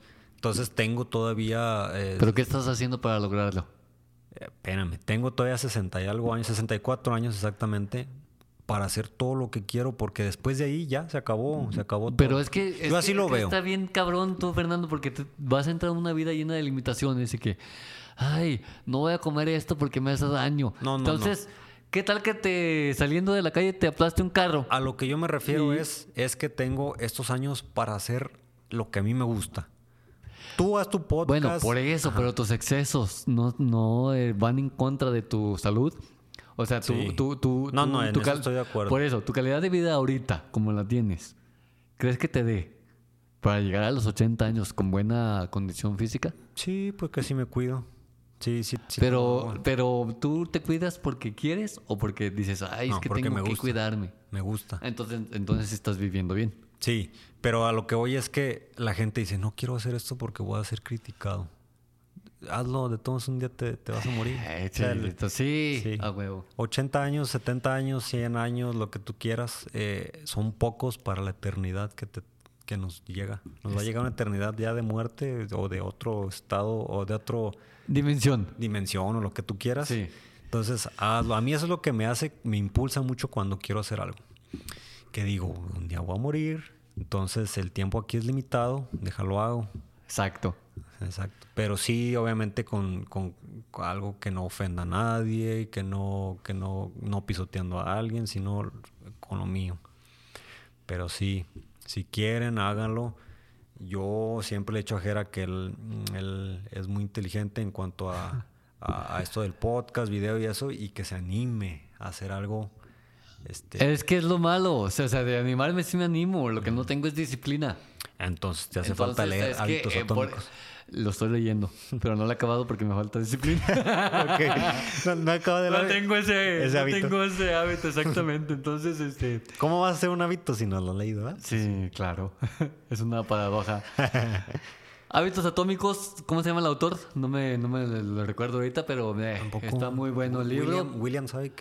Entonces tengo todavía. eh, ¿Pero qué estás haciendo para lograrlo? eh, espérame, tengo todavía 60 y algo años, 64 años exactamente, para hacer todo lo que quiero, porque después de ahí ya se acabó, se acabó todo. Pero es que... es yo así que- lo es que veo. Está bien cabrón tú, Fernando, porque te vas a entrar en una vida llena de limitaciones y que... Ay, no voy a comer esto porque me hace daño. No, no, Entonces, ¿qué tal que te saliendo de la calle te aplaste un carro? A lo que yo me refiero es, es que tengo estos años para hacer lo que a mí me gusta. Tú haz tu podcast. Bueno, por eso, pero tus excesos no, no eh, van en contra de tu salud. O sea, tú, Sí. tú, tú, No, no, en tu eso estoy de acuerdo. Por eso, tu calidad de vida ahorita, como la tienes, ¿crees que te dé para llegar a los 80 años con buena condición física? Sí, porque sí me cuido. Sí, sí, sí. pero, no, pero tú te cuidas porque quieres o porque dices, ay, No, es que tengo me que cuidarme. Me gusta. Entonces, entonces estás viviendo bien. Sí, pero a lo que voy es que la gente dice, no quiero hacer esto porque voy a ser criticado. Hazlo, de todos un día te, te vas a morir. Eh, O sea, sí, a huevo. 80 años, 70 años, 100 años, lo que tú quieras, eh, son pocos para la eternidad que, te, que nos llega. Nos va a llegar una eternidad ya de muerte o de otro estado o de otra Dimensión. dimensión o lo que tú quieras. Sí. Entonces, hazlo. A mí eso es lo que me hace, me impulsa mucho cuando quiero hacer algo. Que digo, un día voy a morir, entonces el tiempo aquí es limitado, déjalo hago. Exacto. Exacto. Pero sí, obviamente, con, con- con algo que no ofenda a nadie, que no, que no, no pisoteando a alguien, sino con lo mío. Pero sí, si quieren, háganlo. Yo siempre le echo a Jera que él, él es muy inteligente en cuanto a, a- a esto del podcast, video y eso, y que se anime a hacer algo. Este, Es que es lo malo. O sea, de animarme sí me animo. Lo que no tengo es disciplina. entonces te hace Entonces, falta leer es que, hábitos eh, por-. Lo estoy leyendo, pero no lo he acabado porque me falta disciplina. <laughs> Ok. No, no acabo de no leer tengo ese, ese no hábito. tengo ese hábito, exactamente. Entonces, este... ¿Cómo vas a hacer un hábito si no lo has leído? verdad? Sí, claro. <laughs> es una paradoja. <laughs> Hábitos atómicos, ¿cómo se llama el autor? No me, no me lo recuerdo ahorita, pero eh, está muy bueno el libro. William, William sabe.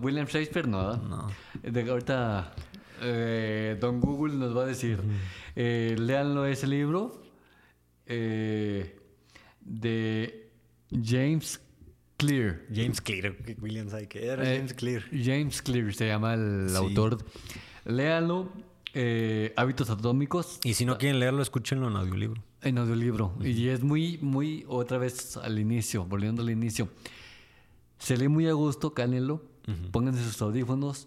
William Shakespeare, no. No. De, ahorita eh, Don Google nos va a decir. Eh, léanlo ese libro eh, de James Clear. James Clear. William sabe que era James Clear. James Clear se llama el Sí. autor. Léanlo. Hábitos atómicos Y si no quieren leerlo, escúchenlo en audiolibro. En audiolibro. Y es muy, muy, otra vez al inicio, volviendo al inicio. Se lee muy a gusto, cálenlo. Pónganse sus audífonos,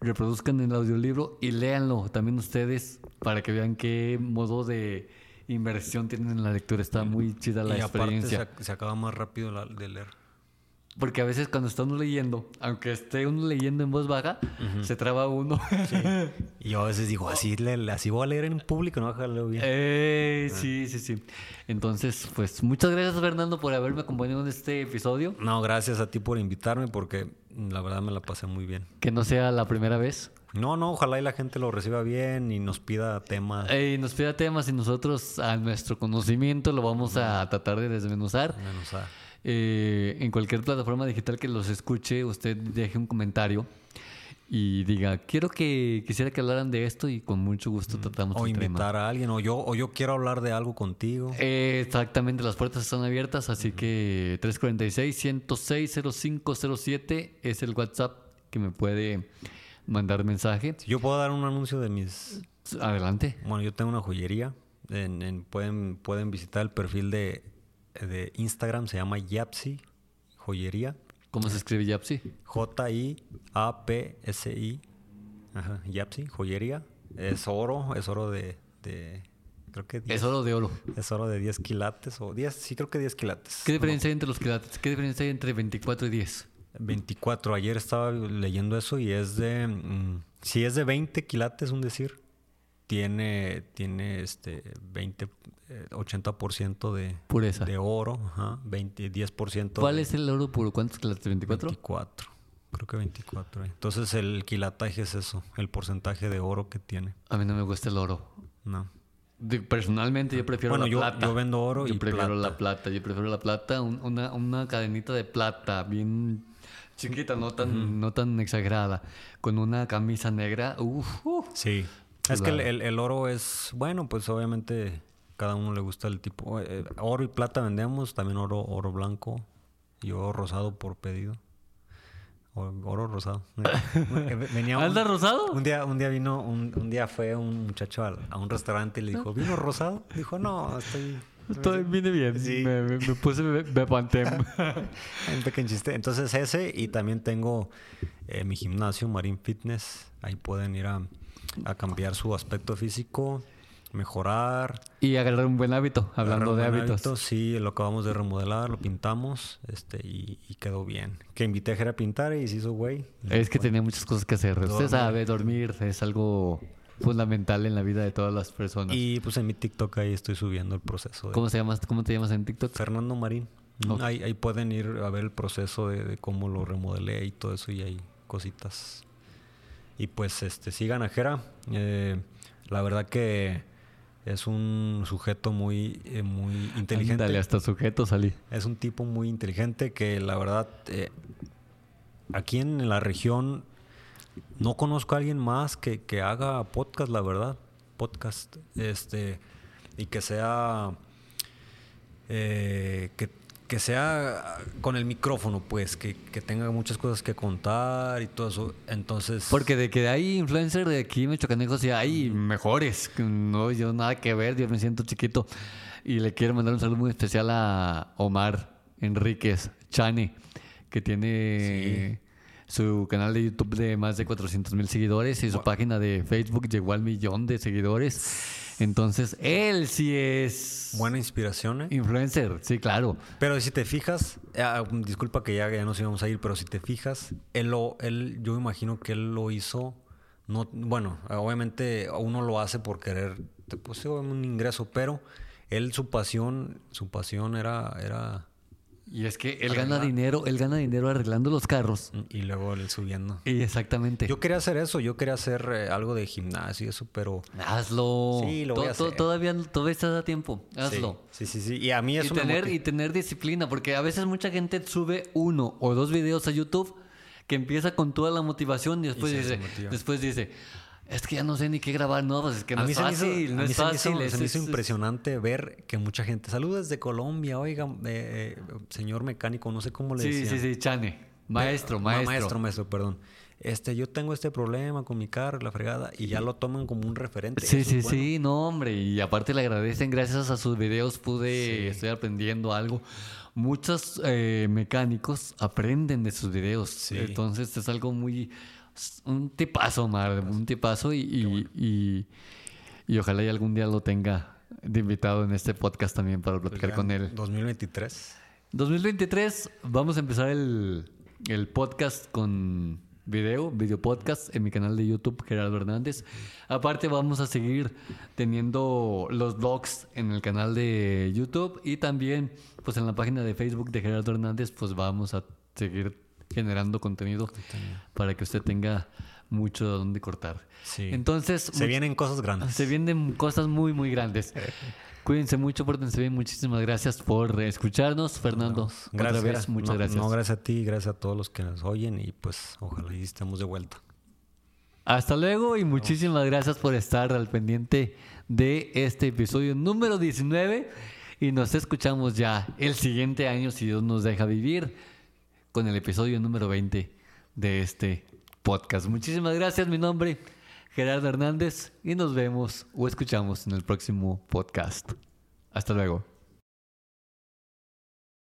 reproduzcan el audiolibro y léanlo también ustedes para que vean qué modo de inversión tienen en la lectura. Está muy chida la y aparte experiencia. se, se acaba más rápido la- de leer. Porque a veces cuando está uno leyendo, aunque esté uno leyendo en voz baja, se traba uno. Y yo a veces digo, así, le- así voy a leer en público, no voy a dejarlo bien. Eh, sí, sí, sí. Entonces, pues muchas gracias Fernando por haberme acompañado en este episodio. No, gracias a ti por invitarme porque la verdad me la pasé muy bien. Que no sea la primera vez. No, no, ojalá y la gente lo reciba bien y nos pida temas. Eh, nos pida temas y nosotros a nuestro conocimiento lo vamos a tratar de desmenuzar. a- Eh, en cualquier plataforma digital que los escuche, usted deje un comentario y diga, quiero que quisiera que hablaran de esto y con mucho gusto tratamos o el tema. invitar a alguien, o yo, o yo quiero hablar de algo contigo. Eh, exactamente, las puertas están abiertas, así que 346-106-0507 es el WhatsApp que me puede mandar mensaje. Yo puedo dar un anuncio de mis Adelante. Bueno, yo tengo una joyería. En, en- pueden, pueden visitar el perfil de, de Instagram, se llama Yapsi Joyería. ¿Cómo se escribe Yapsi? J-I-A-P-S-I. Ajá, Yapsi, joyería. Es oro, es oro de. de- creo que 10, Es oro de oro. es oro de 10 quilates. O 10, sí, creo que 10 quilates. ¿Qué diferencia hay entre los quilates? ¿Qué diferencia hay entre 24 y 10? 24. Ayer estaba leyendo eso y es de. mm, si es de 20 quilates, un decir, tiene, tiene este 20, eh, 80% de, Pureza. de oro, ajá, 20, 10%. ¿Cuál de es el oro puro? ¿Cuántos quilates? ¿24? 24. Creo que 24. eh. Entonces el quilataje es eso, el porcentaje de oro que tiene. A mí no me gusta el oro. No. de- personalmente yo prefiero Bueno, la yo- plata. yo vendo oro Yo y prefiero plata. la plata. Yo prefiero la plata. un- una, una cadenita de plata bien chiquita, no tan, no tan exagerada. Con una camisa negra. Uf, uf. Sí. Es que el, el- el oro es, bueno, pues obviamente cada uno le gusta el tipo. eh, oro y plata vendemos, también oro, oro blanco y oro rosado por pedido. Oro rosado. <laughs> Eh, Venía un- ¿Anda rosado? Un día, un día vino, un, un día fue un muchacho al- a, un restaurante y le dijo, ¿vino rosado? Dijo, no, estoy... Estoy, vine bien. Sí. Me, me- me puse be- Bepantem. <laughs> <laughs> Un pequeño chiste. Entonces ese y también tengo eh, mi gimnasio, Marine Fitness. Ahí pueden ir a, a cambiar su aspecto físico, mejorar. y agarrar un buen hábito, hablando de hábitos. hábito. Sí, lo acabamos de remodelar, lo pintamos este y, y quedó bien. Que invité a Jera a pintar y se hizo güey. Es que tenía muchas cosas que hacer. Usted Dormir. sabe, dormir es algo fundamental en la vida de todas las personas. Y pues en mi TikTok ahí estoy subiendo el proceso. De ¿Cómo, se llama, ¿Cómo te llamas en TikTok? Fernando Marín. Ahí, ahí pueden ir a ver el proceso de, de cómo lo remodelé y todo eso y hay cositas. Y pues este sigan a Jera. Eh, la verdad que es un sujeto muy, eh, muy inteligente. Dale, hasta sujeto salí. Es un tipo muy inteligente que la verdad eh, aquí en la región no conozco a alguien más que, que haga podcast, la verdad. Podcast. Este. Y que sea. eh, que, que sea con el micrófono, pues, que, que tenga muchas cosas que contar y todo eso. Entonces. Porque de que hay influencer de aquí, Michoacanejos, y hay mejores. No, yo nada que ver, yo me siento chiquito. Y le quiero mandar un saludo muy especial a Omar Enríquez Chane, que tiene su canal de YouTube de más de 400 mil seguidores y su página de Facebook llegó al millón de seguidores. Entonces, él sí es Buena inspiración, ¿eh? influencer, sí, claro. Pero si te fijas, eh, disculpa que ya, ya nos íbamos a ir, pero si te fijas, él lo, él, yo imagino que él lo hizo, no, bueno, obviamente uno lo hace por querer, pues un ingreso, pero él su pasión, su pasión era, era Y es que él gana dinero, él gana dinero arreglando los carros. y luego él subiendo. Y exactamente. Yo quería hacer eso, yo quería hacer eh, algo de gimnasio y eso, pero Hazlo. Sí, lo voy a to-. Todavía, todavía estás a tiempo. Hazlo. Sí, sí, sí, sí. Y a mí Y eso me tener, motiva. y tener disciplina, porque a veces mucha gente sube uno o dos videos a YouTube que empieza con toda la motivación y después dice, después dice, es que ya no sé ni qué grabar, no, pues es que no a mí es se me hizo- fácil, no a mí es se me hizo- fácil. se es- me hizo es- impresionante ver que mucha gente, saludos desde Colombia, oiga, eh, eh, señor mecánico, no sé cómo le Sí, decían. sí, sí, Chane. Maestro, Ma- maestro. Maestro, maestro, perdón. Este, yo tengo este problema con mi carro, la fregada, y ya lo toman como un referente. Sí, Eso sí, bueno. sí, no, hombre. Y aparte le agradecen, gracias a sus videos pude, estoy aprendiendo algo. Muchos eh, mecánicos aprenden de sus videos. Sí. Entonces es algo muy... Un tipazo, Omar, un tipazo y, y, y- y ojalá y algún día lo tenga de invitado en este podcast también para platicar Ya con él. 2023. 2023 vamos a empezar el, el podcast con video, video podcast en mi canal de YouTube, Gerardo Hernández. Aparte vamos a seguir teniendo los vlogs en el canal de YouTube y también pues en la página de Facebook de Gerardo Hernández pues vamos a seguir generando contenido para que usted tenga mucho de dónde cortar. Sí. Entonces, Se vienen cosas grandes. se vienen cosas muy, muy grandes. <laughs> Cuídense mucho, pórtense bien. Muchísimas gracias por escucharnos, Fernando. Gracias. vez, muchas No- gracias. No, gracias a ti, gracias a todos los que nos oyen y pues ojalá y estemos de vuelta. Hasta luego y muchísimas gracias por estar al pendiente de este episodio número 19 y nos escuchamos ya el siguiente año si Dios nos deja vivir con el episodio número 20 de este podcast. Muchísimas gracias, mi nombre Gerardo Hernández y nos vemos o escuchamos en el próximo podcast. Hasta luego.